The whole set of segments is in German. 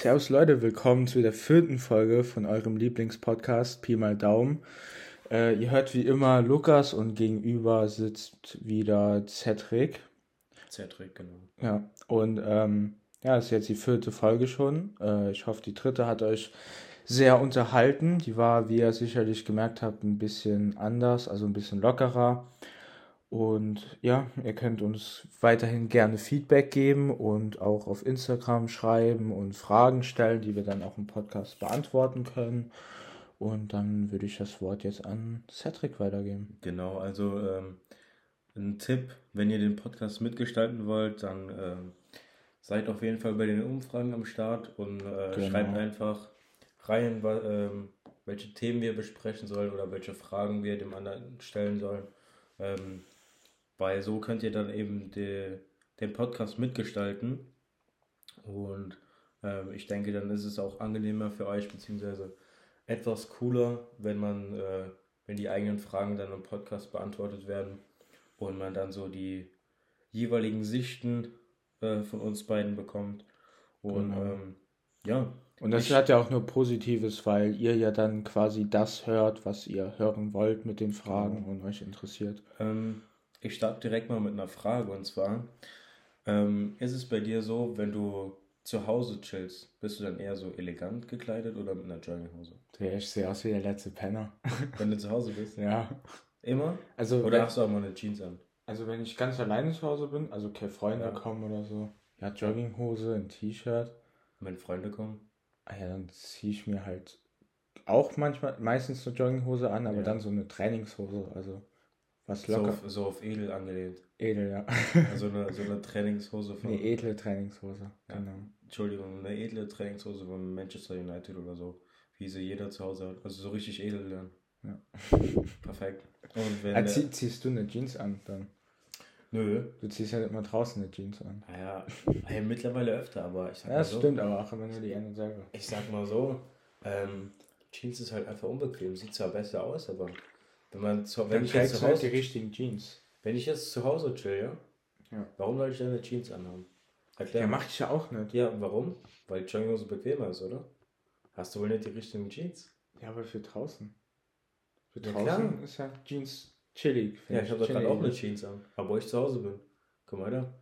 Servus Leute, willkommen zu der vierten Folge von eurem Lieblingspodcast Pi mal Daumen. Äh, ihr hört wie immer Lukas und gegenüber sitzt wieder Cedric. Cedric, genau. Ja, und ähm, ja, das ist jetzt die vierte Folge schon. Äh, ich hoffe, die dritte hat euch sehr unterhalten. Die war, wie ihr sicherlich gemerkt habt, ein bisschen anders, also ein bisschen lockerer. Und ja, ihr könnt uns weiterhin gerne Feedback geben und auch auf Instagram schreiben und Fragen stellen, die wir dann auch im Podcast beantworten können. Und dann würde ich das Wort jetzt an Cedric weitergeben. Genau, also ähm, ein Tipp, wenn ihr den Podcast mitgestalten wollt, dann ähm, seid auf jeden Fall bei den Umfragen am Start und äh, genau. schreibt einfach rein, ähm, welche Themen wir besprechen sollen oder welche Fragen wir dem anderen stellen sollen. Ähm, weil so könnt ihr dann eben die, den Podcast mitgestalten. Und äh, ich denke, dann ist es auch angenehmer für euch, beziehungsweise etwas cooler, wenn man, äh, wenn die eigenen Fragen dann im Podcast beantwortet werden und man dann so die jeweiligen Sichten äh, von uns beiden bekommt. Und genau. ähm, ja. Und das ich, hat ja auch nur Positives, weil ihr ja dann quasi das hört, was ihr hören wollt mit den Fragen genau. und euch interessiert. Ähm, ich starte direkt mal mit einer Frage und zwar, ähm, ist es bei dir so, wenn du zu Hause chillst, bist du dann eher so elegant gekleidet oder mit einer Jogginghose? Ja, ich sehe aus wie der letzte Penner. Wenn du zu Hause bist? Ja. Immer? Also, oder hast du auch mal eine Jeans an? Also wenn ich ganz alleine zu Hause bin, also keine Freunde ja. kommen oder so, ja, Jogginghose, ein T-Shirt. Wenn Freunde kommen? Ah ja, dann ziehe ich mir halt auch manchmal, meistens eine Jogginghose an, aber ja. dann so eine Trainingshose, also was locker. So auf, so auf edel angelehnt. Edel, ja. Also eine, so eine Trainingshose von. Eine edle Trainingshose, ja. genau. Entschuldigung, eine edle Trainingshose von Manchester United oder so. Wie sie jeder zu Hause hat. Also so richtig edel dann. Ja. Perfekt. Und wenn ah, zieh, ziehst du eine Jeans an dann? Nö. Du ziehst ja immer draußen eine Jeans an. Naja, ja, mittlerweile öfter, aber ich sag ja, mal so. Das stimmt, aber auch immer nur die eine selber. Ich sag mal so, ähm, Jeans ist halt einfach unbequem. Sieht zwar besser aus, aber wenn man zu, wenn Dann ich jetzt zu halt Hause, die richtigen Jeans. Wenn ich jetzt zu Hause chill, ja? ja. Warum soll ich dann eine Jeans anhaben? Erklär. Ja, mach ich ja auch nicht. Ja, warum? Weil Jogginghose bequemer ist, oder? Hast du wohl nicht die richtigen Jeans? Ja, aber für draußen. Für ja, draußen klar. ist ja Jeans chillig. Ja, ich habe doch gerade auch eine Jeans an. Aber wo ich zu Hause bin. Guck mal da.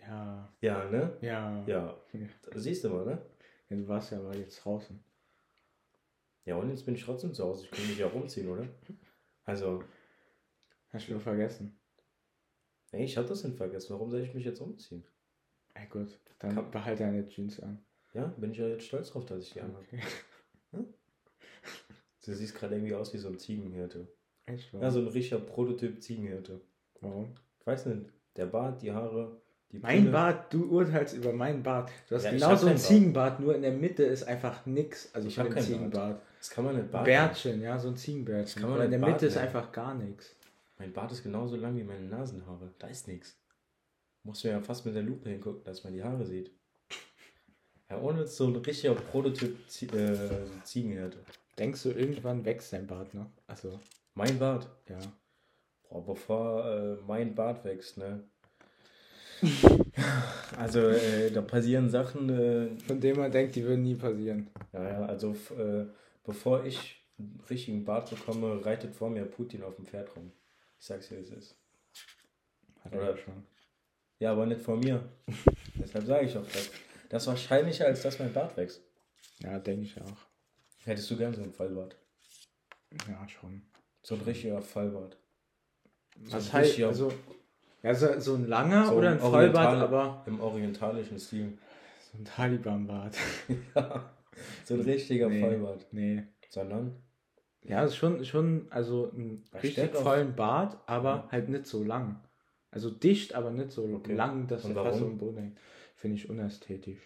Ja. Ja, ne? Ja. Ja. Das siehst du mal, ne? Ja, du warst ja aber jetzt draußen. Ja, und jetzt bin ich trotzdem zu Hause. Ich kann mich ja umziehen, oder? Also. Hast du vergessen? Nee, ich hab das nicht vergessen. Warum soll ich mich jetzt umziehen? Ey gut, dann Kann... behalte deine Jeans an. Ja, bin ich ja jetzt stolz drauf, dass ich die anhabe. Okay. Hm? Du siehst gerade irgendwie aus wie so ein Ziegenhirte. Echt? Warum? Ja, so ein richtiger Prototyp Ziegenhirte. Warum? Ich weiß nicht. Der Bart, die Haare, die Mein Brille. Bart, du urteilst über meinen Bart. Du hast ja, genau so ein Ziegenbart, nur in der Mitte ist einfach nix. Also ich habe keinen Ziegenbart. Bart. Das kann man nicht Bart. Bärtchen, ja, so ein Ziegenbärtchen. kann man in der Bart Mitte ist einfach gar nichts. Mein Bart ist genauso lang wie meine Nasenhaare. Da ist nichts. Muss mir ja fast mit der Lupe hingucken, dass man die Haare sieht. Ja, ohne so ein richtiger Prototyp äh, Ziegenhirte. Denkst du, irgendwann wächst dein Bart noch? Also. Mein Bart? Ja. Boah, bevor äh, mein Bart wächst, ne? also, äh, da passieren Sachen. Äh, Von denen man denkt, die würden nie passieren. Ja, ja, also, äh, bevor ich einen richtigen Bart bekomme, reitet vor mir Putin auf dem Pferd rum. Ich sag's dir, wie es ist. Hat er Oder, schon. Ja, aber nicht vor mir. Deshalb sage ich auch das. Das ist wahrscheinlicher, als dass mein Bart wächst. Ja, denke ich auch. Hättest du gern so einen Fallbart? Ja, schon. So ein richtiger Fallbart. So Was heißt, also, ja, so, so ein langer so oder ein Vollbart, aber. Im orientalischen Stil. So ein Taliban-Bart. ja. So ein richtiger nee, Vollbart. Nee. Sondern? Ja, ist schon, schon, also ein richtig vollen Bart, aber ja. halt nicht so lang. Also dicht, aber nicht so okay. lang, dass er fast so im Boden hängt. Finde ich unästhetisch.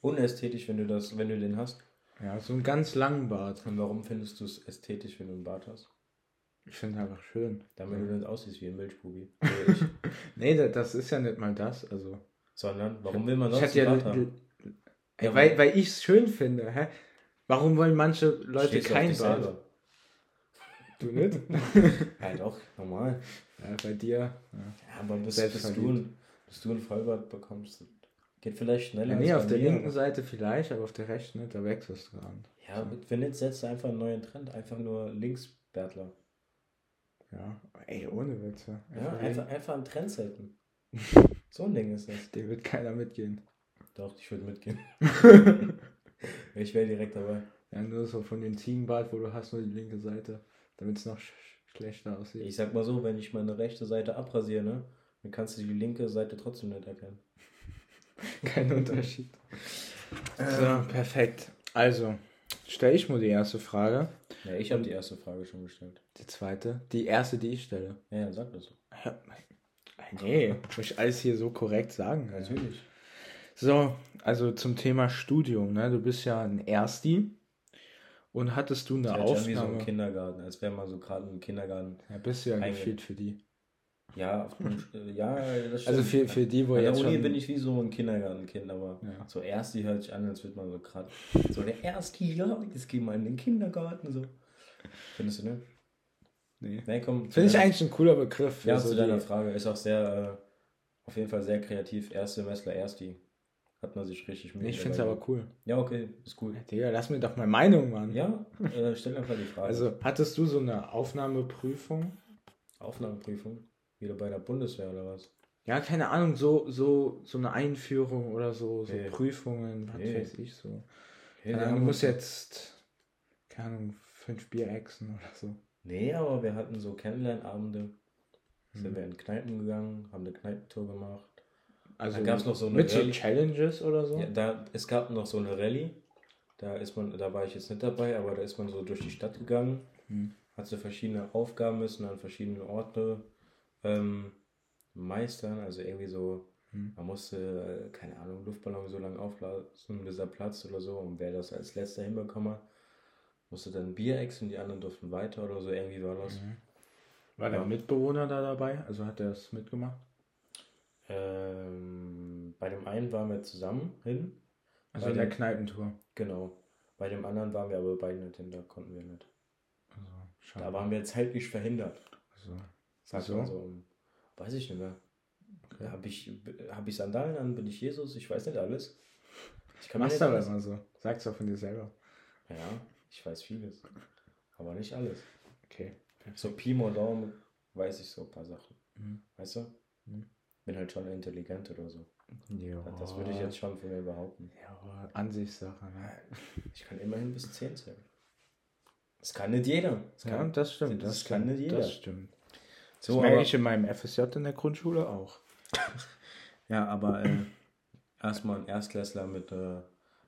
Unästhetisch, wenn du das, wenn du den hast? Ja, so einen ganz langen Bart. Und warum findest du es ästhetisch, wenn du einen Bart hast? Ich finde einfach schön. Damit ja. du nicht aussiehst wie ein Milchbubi. nee, das ist ja nicht mal das. Also. Sondern, warum will man sonst einen Bart Ja, weil, weil ich es schön finde. Hä? Warum wollen manche Leute kein Bart? Selber. Du nicht? ja, doch, normal. Ja, bei dir. Ja, ja aber bis, bis, du ein, bis du ein Vollbart bekommst, Geht vielleicht schneller. Ja, nee, auf der linken Seite vielleicht, aber auf der rechten nicht, da wechselst du dran. Ja, so. wenn jetzt setzt du einfach einen neuen Trend, einfach nur Linksbärtler. Ja, ey, ohne Witze. Einfach ja, einfach, einfach einen Trend setzen. so ein Ding ist das. Der wird keiner mitgehen. Doch, ich würde mitgehen. ich wäre direkt dabei. Ja, nur so von den Ziegenbart, wo du hast nur die linke Seite, damit es noch sch schlechter aussieht. Ich sag mal so, wenn ich meine rechte Seite abrasiere, ne, dann kannst du die linke Seite trotzdem nicht erkennen. Kein Unterschied. so, perfekt. Also, stelle ich mal die erste Frage. Ja, ich habe die erste Frage schon gestellt. Die zweite? Die erste, die ich stelle. Ja, ja sag das so. Ja, nee, muss ich alles hier so korrekt sagen. Natürlich. So, also zum Thema Studium, ne? Du bist ja ein Ersti. Und hattest du eine das Aufnahme? wie so im Kindergarten, als wäre man so gerade im Kindergarten. Ja, bist du ja gefühlt für die. Ja, äh, ja, das stimmt. Also für, für die, wo An jetzt der Uni bin ich wie so ein Kindergartenkind, aber ja. so Ersti hört sich an, als würde man so gerade so der Ersti, ja, jetzt gehen wir in den Kindergarten, so. Findest du, ne? Nee. nee komm. Finde ich eigentlich ein cooler Begriff. Ja, so zu deiner Frage. Ist auch sehr, äh, auf jeden Fall sehr kreativ. Erstsemester, Ersti. Hat man sich richtig Mühe. Ich finde es aber cool. Ja, okay, ist cool. Ja, Digga, lass mir doch mal Meinung, Mann. Ja, äh, stell einfach die Frage. Also, hattest du so eine Aufnahmeprüfung? Aufnahmeprüfung? Wieder bei der Bundeswehr oder was? Ja, keine Ahnung, so, so, so eine Einführung oder so, so hey. Prüfungen, was hey. weiß ich so. Hey, keine Ahnung, du musst jetzt, keine Ahnung, fünf Bier exen oder so. Nee, aber wir hatten so Kennenlernabende. Mhm. Sind wir in Kneipen gegangen, haben eine Kneipentour gemacht. Also gab es noch so eine mit Rallye. so Challenges oder so? Ja, da, es gab noch so eine Rallye. Da ist man, da war ich jetzt nicht dabei, aber da ist man so durch die Stadt gegangen, hm. hat so verschiedene Aufgaben müssen an verschiedenen Orten ähm, meistern. Also irgendwie so, hm. man musste, äh, keine Ahnung, Luftballon so lange aufblasen, bis er platzt oder so. Und wer das als letzter hinbekommen hat, musste dann Bier exen, die anderen durften weiter oder so. Irgendwie war das. Mhm. War ja. der Mitbewohner da dabei? Also hat er es mitgemacht? Ähm, bei dem einen waren wir zusammen hin. Also bei in der Kneipentour. Genau. Bei dem anderen waren wir aber beide nicht hin, da konnten wir nicht. Also, da waren wir zeitlich verhindert. Also, Sag so? so. Weiß ich nicht mehr. Okay. Habe ich, hab ich Sandalen an? Bin ich Jesus? Ich weiß nicht alles. Ich kann Machst aber immer so. Sag's doch von dir selber. Ja, ich weiß vieles. Aber nicht alles. Okay. So Pi mal Daumen weiß ich so ein paar Sachen. Mhm. Weißt du? Mhm bin halt schon intelligent oder so. Ja. Das würde ich jetzt schon von mir behaupten. Ja, aber Ansichtssache. Ne? Ich kann immerhin bis 10 zählen. Das kann nicht jeder. Das kann, ja, das stimmt. Das, das kann stimmt, nicht jeder. Das stimmt. So, das merke ich in meinem FSJ in der Grundschule auch. ja, aber äh, erstmal ein Erstklässler mit äh,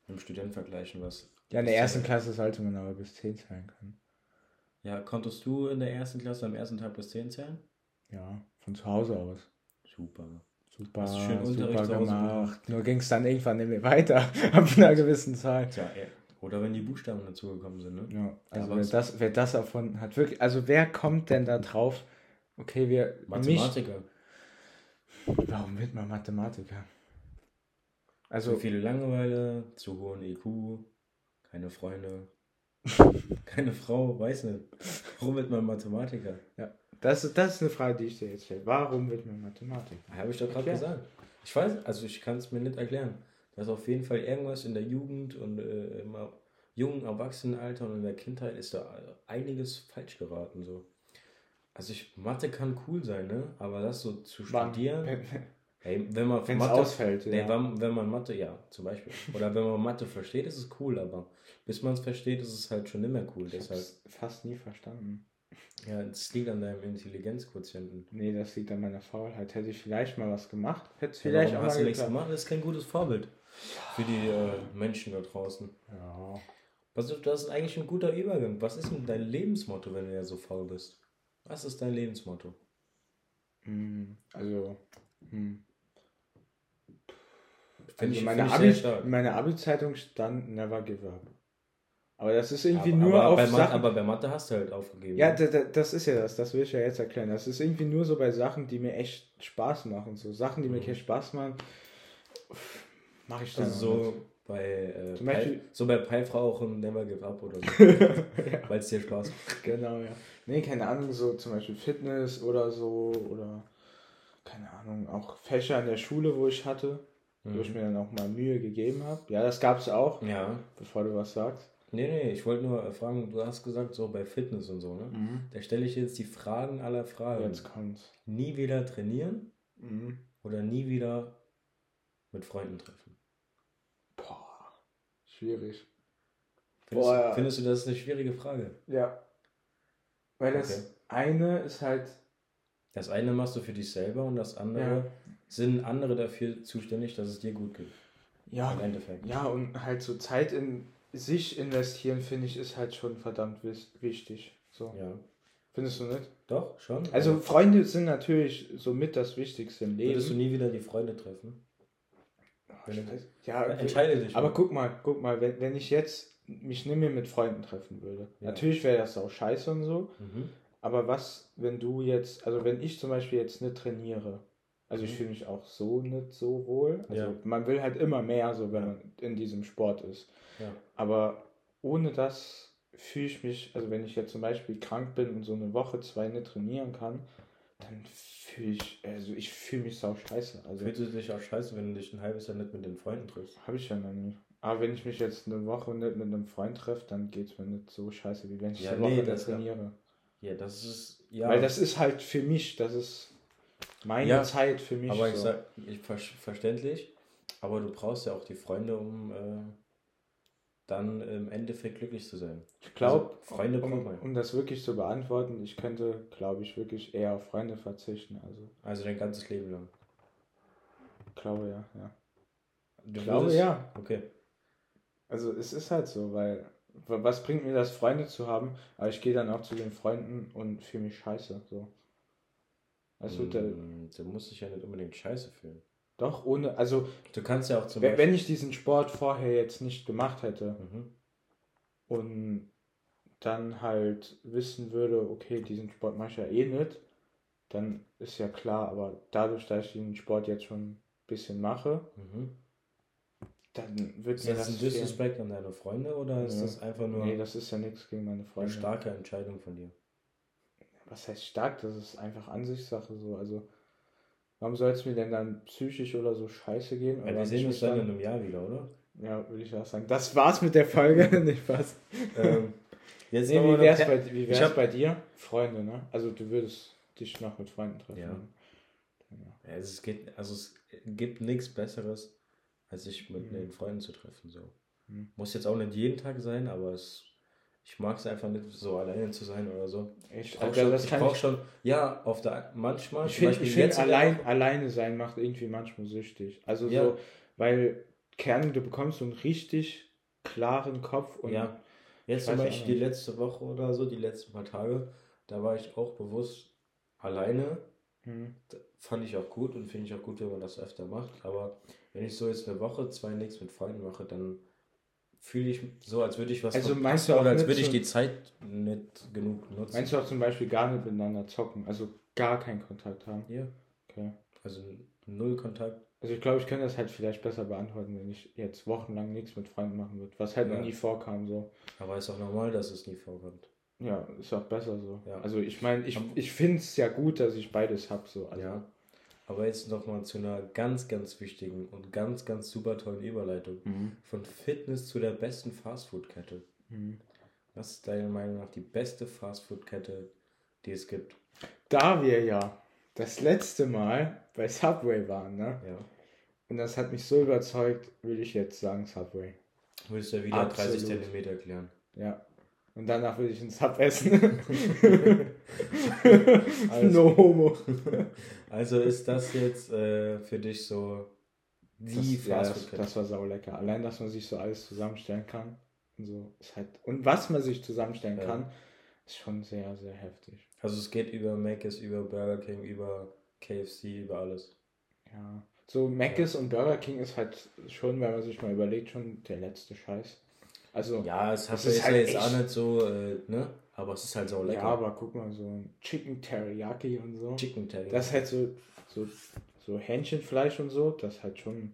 einem Studenten vergleichen, was. Ja, in der ersten Klasse sollte man aber bis 10 zählen können. Ja, konntest du in der ersten Klasse am ersten Tag bis 10 zählen? Ja, von zu Hause aus. Super. Super, schön super gemacht. Nur ging es dann irgendwann nicht mehr weiter, ab einer gewissen Zahl. Tja, oder wenn die Buchstaben dazugekommen sind, ne? Ja, also wer das, wer das erfunden hat, wirklich, also wer kommt denn da drauf? Okay, wir. Mathematiker. Mich, warum wird man Mathematiker? Also. Zu viele Langeweile, zu hohen IQ, keine Freunde, keine Frau, weiß nicht. Warum wird man Mathematiker? Ja. Das, das ist eine Frage, die ich dir jetzt stelle. Warum wird man Mathematik? Habe ich doch gerade gesagt. Ich weiß, also ich kann es mir nicht erklären. Da ist auf jeden Fall irgendwas in der Jugend und äh, im jungen Erwachsenenalter und in der Kindheit ist da einiges falsch geraten. So. Also ich, Mathe kann cool sein, ne? Aber das so zu studieren. Hey, wenn man Wenn's Mathe ausfällt, nee, ja. wenn, wenn man Mathe, ja, zum Beispiel. Oder wenn man Mathe versteht, ist es cool, aber bis man es versteht, ist es halt schon nicht mehr cool. Ich deshalb. fast nie verstanden. Ja, das liegt an deinem Intelligenzquotienten. Nee, das liegt an meiner Faulheit. Hätte ich vielleicht mal was gemacht, hätte es vielleicht ja, auch hast mal du nichts gemacht. Das ist kein gutes Vorbild für die äh, Menschen da draußen. Ja. Was, das ist eigentlich ein guter Übergang. Was ist denn dein Lebensmotto, wenn du ja so faul bist? Was ist dein Lebensmotto? Hm, also, hm. Also ich, meine Abi, in meiner Abi-Zeitung stand Never Give Up. Aber das ist irgendwie aber, nur aber auf bei Sachen... aber bei Mathe hast du halt aufgegeben. Ja, das ist ja das, das will ich ja jetzt erklären. Das ist irgendwie nur so bei Sachen, die mir echt Spaß machen. So Sachen, die mir mhm. keinen Spaß machen, mache ich dann also so bei, äh, Zum Beispiel, so bei Peifrau auch ein Never Give Up oder so. ja. Weil es dir Spaß macht. Genau, ja. Nee, keine Ahnung, so zum Beispiel Fitness oder so oder keine Ahnung, auch Fächer in der Schule, wo ich hatte. mhm. wo ich mhm. mir dann auch mal Mühe gegeben habe. Ja, das gab es auch. Ja. Bevor du was sagst. Nee, nee, ich wollte nur fragen, du hast gesagt, so bei Fitness und so, ne? Mhm. Da stelle ich jetzt die Fragen aller Fragen. Jetzt kommt's. Nie wieder trainieren mhm. oder nie wieder mit Freunden treffen? Boah, schwierig. Findest, Boah, findest du, das ist eine schwierige Frage? Ja. Weil das okay. eine ist halt. Das eine machst du für dich selber und das andere ja. sind andere dafür zuständig, dass es dir gut geht. Ja. Im Endeffekt. Ja, und halt so Zeit in sich investieren, finde ich, ist halt schon verdammt wichtig. So. Ja. Findest du nicht? Doch, schon. Also Freunde sind natürlich somit das Wichtigste im Leben. Würdest du nie wieder die Freunde treffen? ja, entscheide dich. Aber mal. guck mal, guck mal, wenn, wenn ich jetzt mich nicht mehr mit Freunden treffen würde. Ja. Natürlich wäre das auch scheiße und so. Mhm. Aber was, wenn du jetzt, also wenn ich zum Beispiel jetzt nicht trainiere, also ich mhm. fühle mich auch so nicht so wohl. Also ja. man will halt immer mehr, so wenn man in diesem Sport ist. Ja. Aber ohne das fühle ich mich, also wenn ich jetzt zum Beispiel krank bin und so eine Woche, zwei nicht trainieren kann, dann fühle ich, also ich fühle mich sau scheiße. Also Fühlst du dich auch scheiße, wenn du dich ein halbes Jahr nicht mit den Freunden triffst? Habe ich ja noch nie. Aber wenn ich mich jetzt eine Woche nicht mit einem Freund treffe, dann geht es mir nicht so scheiße, wie wenn ich ja, eine nee, Woche trainiere. Ja, das ist, ja. Weil das ist halt für mich, das ist meine ja, Zeit für mich. Aber so. ich sag, ich, verständlich, aber du brauchst ja auch die Freunde, um äh, dann im Endeffekt glücklich zu sein. Ich glaube, also, Freunde um, um das wirklich zu beantworten, ich könnte, glaube ich, wirklich eher auf Freunde verzichten. Also, also dein ganzes Leben lang. Ich glaube ja, ja. Du ich glaube ja. Okay. Also es ist halt so, weil was bringt mir das, Freunde zu haben, aber ich gehe dann auch zu den Freunden und fühle mich scheiße. So. Also mm, der, der muss sich ja nicht unbedingt scheiße fühlen. Doch, ohne, also. Du kannst ja auch zum Beispiel. Wenn ich diesen Sport vorher jetzt nicht gemacht hätte mhm. und dann halt wissen würde, okay, diesen Sport mache ich ja eh nicht, dann ist ja klar, aber dadurch, dass ich den Sport jetzt schon ein bisschen mache, mhm. dann wird ist mir das. Ist das ein Disrespect an deine Freunde oder ist ja. das einfach nur. Nee, das ist ja nichts gegen meine Freunde. Eine starke Entscheidung von dir. Was heißt stark? Das ist einfach Ansichtssache so. Also Warum soll es mir denn dann psychisch oder so scheiße gehen? Ja, wir sehen uns dann in einem Jahr wieder, oder? Ja, würde ich auch sagen. Das war's mit der Folge, nicht was? Ähm, jetzt nee, wie wär's, bei, wie wär's hab... bei dir? Freunde, ne? Also du würdest dich noch mit Freunden treffen. Ja. ja. Also es geht, also es gibt nichts Besseres, als sich mit mhm. den Freunden zu treffen. So. Mhm. Muss jetzt auch nicht jeden Tag sein, aber es ich mag es einfach nicht so alleine zu sein oder so. Ich, ich brauche schon, ich brauch schon, ja, auf der, manchmal. Ich finde, find, allein, alleine sein macht irgendwie manchmal süchtig. Also ja. so, weil Kern, du bekommst so einen richtig klaren Kopf und. Ja, jetzt zum Beispiel die letzte Woche oder so, die letzten paar Tage, da war ich auch bewusst alleine. Hm. Fand ich auch gut und finde ich auch gut, wenn man das öfter macht. Aber wenn ich so jetzt eine Woche, zwei nichts mit Freunden mache, dann fühle ich so, als würde ich was also meinst du auch oder als würde ich die Zeit nicht genug nutzen. Meinst du auch zum Beispiel gar nicht miteinander zocken, also gar keinen Kontakt haben? Ja. Okay. Also null Kontakt. Also ich glaube, ich könnte das halt vielleicht besser beantworten, wenn ich jetzt wochenlang nichts mit Freunden machen würde, was halt ja. noch nie vorkam so. Aber ist auch normal, dass es nie vorkommt. Ja, ist auch besser so. Ja. Also ich meine, ich, ich finde es ja gut, dass ich beides habe so. Also ja. Aber jetzt nochmal zu einer ganz, ganz wichtigen und ganz, ganz super tollen Überleitung. Mhm. Von Fitness zu der besten Fastfood-Kette. Mhm. Was ist deiner Meinung nach die beste Fastfood-Kette, die es gibt? Da wir ja das letzte Mal bei Subway waren, ne? Ja. Und das hat mich so überzeugt, würde ich jetzt sagen Subway. Würdest du ja wieder Absolut. 30 Zentimeter klären. Ja. Und danach würde ich einen Sub essen. also, no homo. Also ist das jetzt äh, für dich so die das, ja, das, das war sau lecker. Allein, dass man sich so alles zusammenstellen kann. Und, so ist halt, und was man sich zusammenstellen ja. kann, ist schon sehr, sehr heftig. Also es geht über Mc's, über Burger King, über KFC, über alles. Ja. So Mc's ja. und Burger King ist halt schon, wenn man sich mal überlegt, schon der letzte Scheiß. Also, ja, es hat ist halt jetzt echt... auch nicht so, äh, ne? Aber es ist halt so lecker. Ja, aber guck mal, so ein Chicken Teriyaki und so. Chicken Teriyaki. Das ist halt so, so, so Hähnchenfleisch und so, das ist halt schon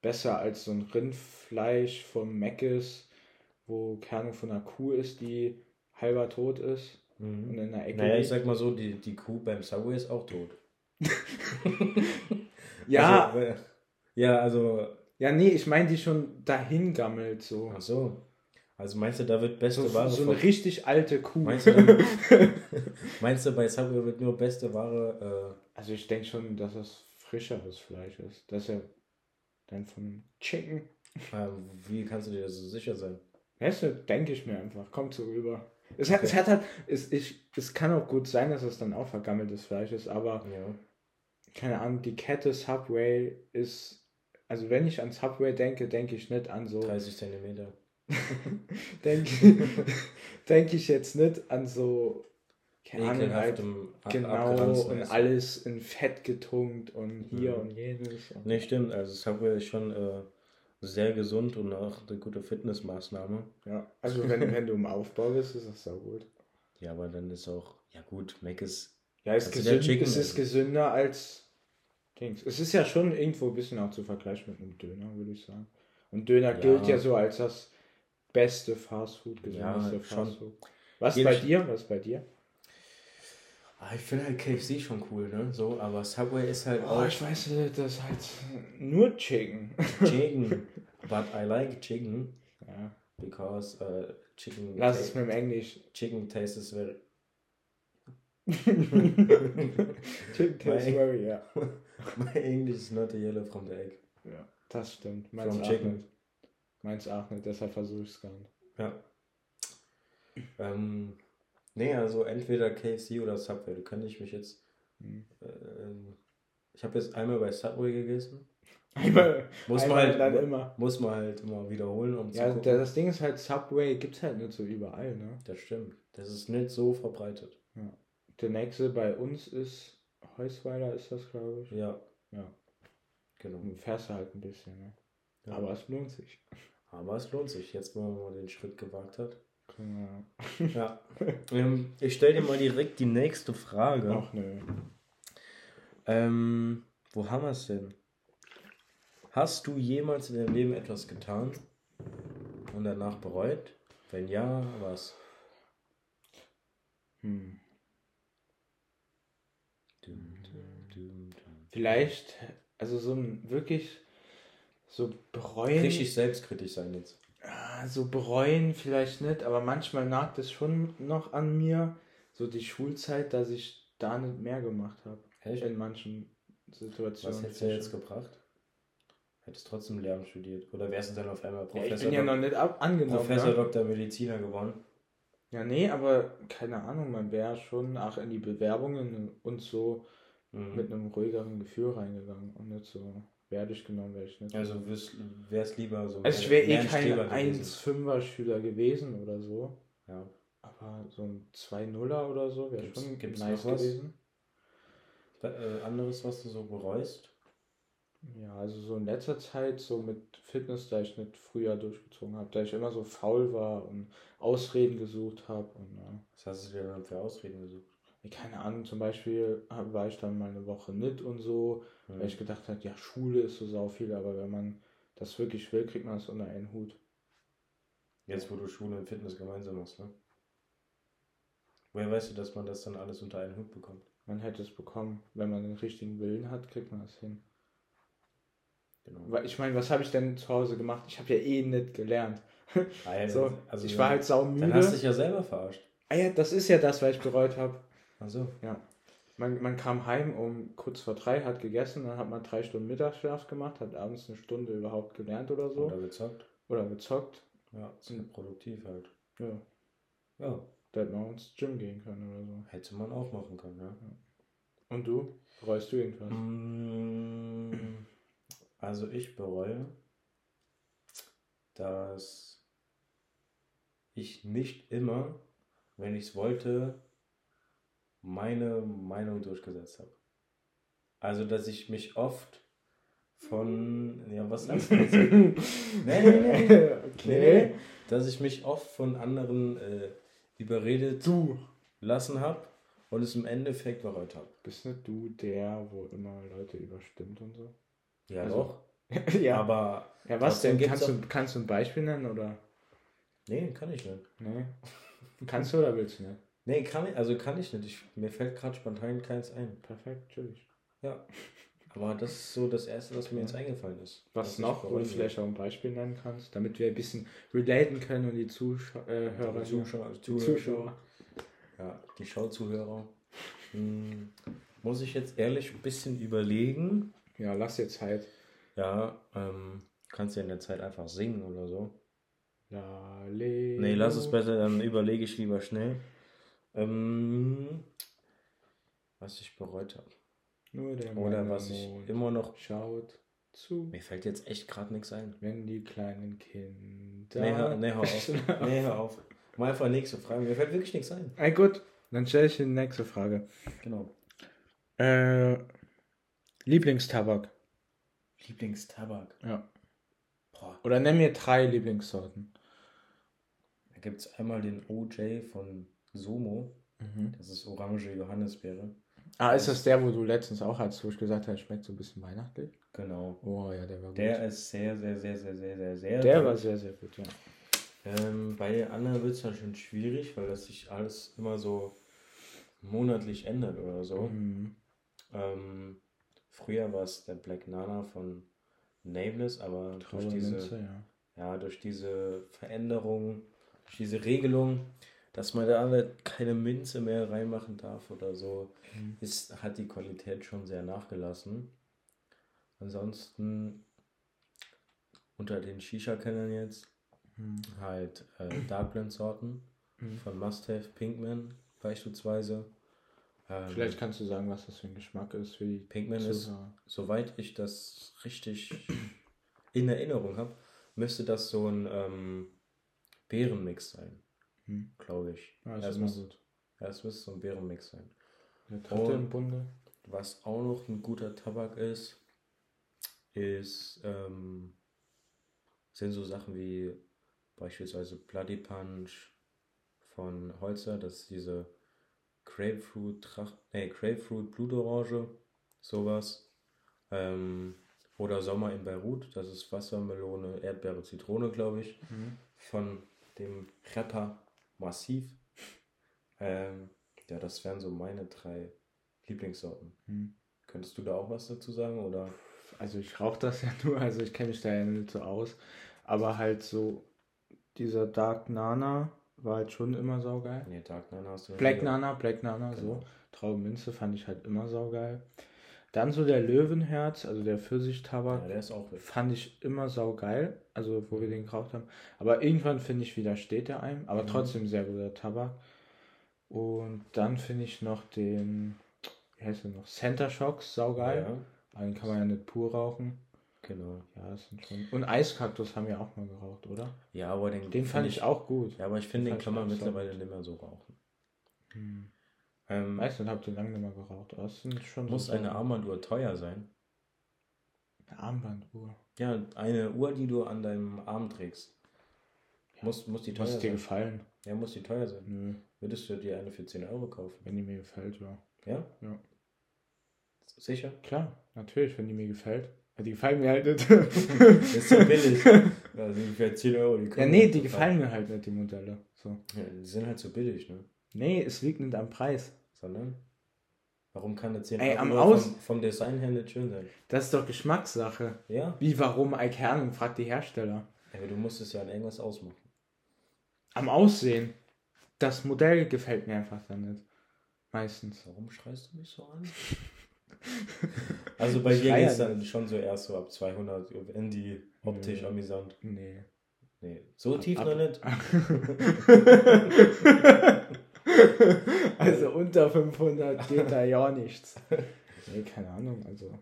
besser als so ein Rindfleisch vom Meckes, wo Kerne von einer Kuh ist, die halber tot ist. Mhm. Und in der Ecke. Naja, ich sag mal so, die, die Kuh beim Subway ist auch tot. ja, also, Ja, also. Ja, nee, ich meine, die schon dahin gammelt so. Ach so. Also meinst du, da wird beste so, Ware. So eine richtig alte Kuh. Meinst du, meinst du bei Subway wird nur beste Ware. Äh... Also ich denke schon, dass es frischeres Fleisch ist. Das ist ja dann von Chicken. Ähm, wie kannst du dir so sicher sein? Weißt du, denke ich mir einfach. Kommt so rüber. Es hat, okay. es hat halt, es, ich, es kann auch gut sein, dass es dann auch vergammeltes Fleisch ist, aber ja. keine Ahnung, die Kette Subway ist, also wenn ich an Subway denke, denke ich nicht an so 30 Zentimeter. denke denk ich jetzt nicht an so keine Ahnung, halt, genau und alles in Fett getunkt und hier mhm. und jenes. Und nee, stimmt, also Subway ist schon äh, sehr gesund und auch eine gute Fitnessmaßnahme. Ja, also wenn, wenn du im Aufbau bist, ist das so gut. Ja, aber dann ist auch, ja gut, Mac ist. Ja, ist gesünd, es ist gesünder als Dings. Es ist ja schon irgendwo ein bisschen auch zu vergleichen mit einem Döner, würde ich sagen. Und Döner ja. gilt ja so als das beste Fastfood, gesündeste ja, Fastfood. Was bei dir? Was bei dir? Ah, ich finde halt KFC schon cool, ne? So, aber Subway ist halt oh, auch. ich weiß das ist halt nur Chicken. Chicken. But I like chicken. Ja. Because uh, chicken. Lass es mit dem Englisch. Chicken tastes very. chicken tastes my, very, ja. My English is not the yellow from the egg. Ja, das stimmt. Meins from chicken. Nicht. Meins auch nicht, deshalb versuche ich es gar nicht. Ja. Ähm. Nee, also entweder KFC oder Subway. Du ich mich jetzt. Mhm. Äh, ich habe jetzt einmal bei Subway gegessen. Einmal, muss einmal man halt immer. Muss man halt immer wiederholen, um ja, gucken. Das Ding ist halt, Subway gibt es halt nicht so überall, ne? Das stimmt. Das ist nicht so verbreitet. Ja. Der nächste bei uns ist Heusweiler, ist das, glaube ich. Ja. Ja. Genau. Du fährst halt ein bisschen, ne? Ja. Aber es lohnt sich. Aber es lohnt sich, jetzt wo man den Schritt gewagt hat. Ja. ja. Ähm, ich stelle dir mal direkt die nächste Frage. Ach nö. Ähm, wo haben wir es denn? Hast du jemals in deinem Leben etwas getan und danach bereut? Wenn ja, was? Hm. Vielleicht, also so ein wirklich so bereuen. Richtig selbstkritisch sein jetzt so bereuen vielleicht nicht, aber manchmal nagt es schon noch an mir, so die Schulzeit, dass ich da nicht mehr gemacht habe. Echt? In manchen Situationen. Was hättest du jetzt gebracht? Hättest trotzdem Lehramt studiert? Oder wärst du dann auf einmal Professor? Ja, ich bin ja noch nicht ab angenommen. Professor ja? Dr. Mediziner geworden? Ja, nee, aber keine Ahnung, man wäre schon auch in die Bewerbungen und so mhm. mit einem ruhigeren Gefühl reingegangen und nicht so werde ich genommen, wäre ich nicht. Also wäre es lieber so. Also ich wäre eh kein 1-5er Schüler gewesen oder so. Ja. Aber so ein 2-0er oder so wäre schon gibt's nice gewesen. Äh, anderes, was du so bereust? Ja, also so in letzter Zeit so mit Fitness, da ich nicht früher durchgezogen habe, da ich immer so faul war und Ausreden gesucht habe. Und, ja. Was hast du dir dann für Ausreden gesucht? keine Ahnung, zum Beispiel war ich dann mal eine Woche nicht und so, mhm. weil ich gedacht habe, ja, Schule ist so sau viel, aber wenn man das wirklich will, kriegt man es unter einen Hut. Jetzt, wo du Schule und Fitness gemeinsam machst, ne? Woher weißt du, dass man das dann alles unter einen Hut bekommt? Man hätte es bekommen. Wenn man den richtigen Willen hat, kriegt man es hin. Genau. Weil ich meine, was habe ich denn zu Hause gemacht? Ich habe ja eh nicht gelernt. Ah, so, also ich war halt saumüde. Dann hast du dich ja selber verarscht. Ah ja, das ist ja das, was ich bereut habe. Also ja. Man, man kam heim um kurz vor drei, hat gegessen, dann hat man drei Stunden Mittagsschlaf gemacht, hat abends eine Stunde überhaupt gelernt oder so. Oder gezockt. Oder gezockt. Ja, sehr produktiv halt. Ja. Ja. Da hätte man ins Gym gehen können oder so. Hätte man auch machen können, ja. ja. Und du? Bereust du irgendwas? Mm, also ich bereue, dass ich nicht immer, wenn ich es wollte, meine Meinung durchgesetzt habe. Also, dass ich mich oft von. Ja, was sagst du jetzt? nee, nee, nee. Okay. Nee, dass ich mich oft von anderen äh, überredet du. lassen habe und es im Endeffekt bereut habe. Bist nicht du der, wo immer Leute überstimmt und so? Ja, also, doch. ja. Aber. Ja, was denn? Kannst du, kannst du ein Beispiel nennen oder? Nee, kann ich nicht. Nee. Kannst du oder willst du nicht? Nee, kann ich, also kann ich nicht. Ich, mir fällt gerade spontan keins ein. Perfekt, tschüss. Ja. Aber das ist so das Erste, was mir jetzt eingefallen ist. Was noch, wo du vielleicht auch ein Beispiel nennen kannst, damit wir ein bisschen relaten können und die Zuschauer, äh, Zuschauer, die Zuschauer. Ja, die Schauzuhörer. Hm, muss ich jetzt ehrlich ein bisschen überlegen. Ja, lass dir Zeit. Ja, ähm, kannst du in der Zeit einfach singen oder so. La, le, nee, lass es besser, dann überlege ich lieber schnell. Ähm, was ich bereut habe. Nur der Oder was ich immer noch. Schaut zu. Mir fällt jetzt echt gerade nichts ein. Wenn die kleinen Kinder. Nee, hör, nee, hör auf. nee, hör auf. Mal einfach nächste Frage. Mir fällt wirklich nichts ein. Ey, gut. Dann stelle ich die nächste Frage. Genau. Äh, Lieblingstabak. Lieblingstabak? Ja. Boah. Oder nenn mir drei Lieblingssorten. Da gibt es einmal den OJ von Sumo. Mhm. Das ist orange Johannisbeere. Ah, ist das der, wo du letztens auch hast, wo ich gesagt habe, schmeckt so ein bisschen weihnachtlich? Genau. Oh ja, der war gut. Der ist sehr, sehr, sehr, sehr, sehr, sehr, sehr. Der gut. war sehr, sehr gut, ja. Ähm, bei anderen wird es dann schon schwierig, weil das sich alles immer so monatlich ändert oder so. Mhm. Ähm, früher war es der Black Nana von Nameless, aber durch diese, Minze, ja. ja. durch diese Veränderung, durch diese Regelung dass man da keine Minze mehr reinmachen darf oder so, mhm. ist, hat die Qualität schon sehr nachgelassen. Ansonsten unter den Shisha-Kennern jetzt mhm. halt äh, Darkblend-Sorten mhm. von Must Have Pinkman beispielsweise. Ähm, Vielleicht kannst du sagen, was das für ein Geschmack ist für die Pinkman Zuhörer. ist, soweit ich das richtig in Erinnerung habe, müsste das so ein ähm, Beerenmix sein. Hm. Glaube ich. Ja, das ist gut. Ja, es müsste so ein Beerenmix sein. Der dritte im Bunde. Was auch noch ein guter Tabak ist, ist, ähm, sind so Sachen wie beispielsweise Bloody Punch von Holzer, das ist diese Grapefruit, Trach, nee, Grapefruit Blutorange, sowas. Ähm, oder Sommer in Beirut, das ist Wassermelone, Erdbeere, Zitrone, glaube ich, mhm. von dem Rapper massiv. Ähm, ja, das wären so meine drei Lieblingssorten. Hm. Könntest du da auch was dazu sagen? Oder? Also ich rauche das ja nur, also ich kenne mich da ja nicht so aus. Aber halt so dieser Dark Nana war halt schon immer saugeil. Nee, Dark Nana hast du Black Nana, Black Nana, genau. so. Traubenminze fand ich halt immer saugeil. Dann so der Löwenherz, also der Pfirsichtabak. Ja, der ist auch wichtig. Fand ich immer saugeil, also wo wir den gekauft haben. Aber irgendwann finde ich, widersteht der einem. Aber mhm. trotzdem sehr guter Tabak. Und dann finde ich noch den, wie heißt der noch? Center Shocks, saugeil. Ja. Den kann man ja nicht pur rauchen. Genau. Ja, das sind schon. Und Eiskaktus haben wir auch mal geraucht, oder? Ja, aber den, den fand ich, ich auch gut. Ja, aber ich finde, den, den kann man mittlerweile nicht mehr so rauchen. Hm. Ähm, weißt du, habt ihr lange nicht mehr geraucht. Das sind schon muss so eine Armbanduhr teuer sein? Eine Armbanduhr? Ja, eine Uhr, die du an deinem Arm trägst. Ja. Muss, muss die teuer muss sein. dir gefallen? Ja, muss die teuer sein. Nö. Würdest du dir eine für 10 Euro kaufen? Wenn die mir gefällt, ja. Ja? Ja. Sicher? Klar, natürlich, wenn die mir gefällt. Die gefallen mir halt nicht. das ist so billig. Also für 10 Euro. Die ja, nee, die gefallen mir halt nicht, die Modelle. So. Ja, die sind halt so billig, ne? Nee, es liegt nicht am Preis. Sondern? Warum kann eine 10 Ey, am Aus vom, vom, Design her nicht schön sein? Das ist doch Geschmackssache. Ja. Wie, warum? Ahnung, fragt die Hersteller. Ja, aber du musst es ja an irgendwas ausmachen. Am Aussehen. Das Modell gefällt mir einfach dann nicht. Meistens. Warum schreist du mich so an? also bei dir geht es dann schon so erst so ab 200 in die optisch nee. amüsant. Nee. Nee, so tief ab, noch nicht. also unter 500 geht da ja nichts. Nee, keine Ahnung, also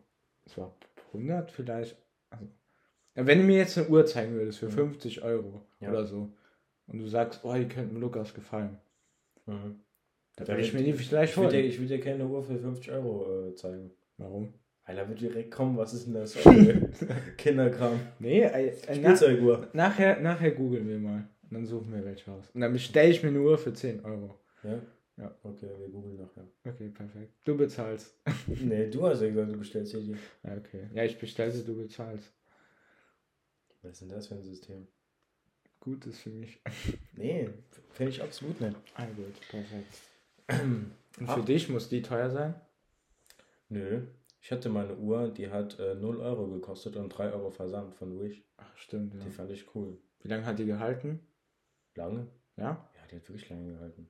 es war 100 vielleicht. Also, wenn du mir jetzt eine Uhr zeigen würdest für 50 mhm. Euro ja. oder so und du sagst, oh, die könnte Lukas gefallen. Mhm. Da würde ich mir die vielleicht holen. Ich würde dir keine Uhr für 50 Euro äh, zeigen. Warum? Weil da wird direkt kommen, was ist denn das? Kinderkram. Nee, äh, Spielzeuguhr. Na, nachher, nachher googeln wir mal. Und dann suchen wir welche aus. Und dann bestelle ich mir eine Uhr für 10 Euro. Ja? Ja. Okay, wir googeln nachher. Okay, perfekt. Du bezahlst. nee, du hast ja gesagt, du bestellst hier die. Ja, okay. Ja, ich bestelle sie, du bezahlst. Was ist denn das für ein System? Gut ist für mich. nee, finde ich absolut nicht. Ah, gut, perfekt. Und für Ach. dich muss die teuer sein? Nö. Ich hatte mal eine Uhr, die hat äh, 0 Euro gekostet und 3 Euro Versand von Wish. Ach, stimmt, ja. Die fand ich cool. Wie lange hat die gehalten? Lange? Ja? Ja, die hat wirklich lange gehalten.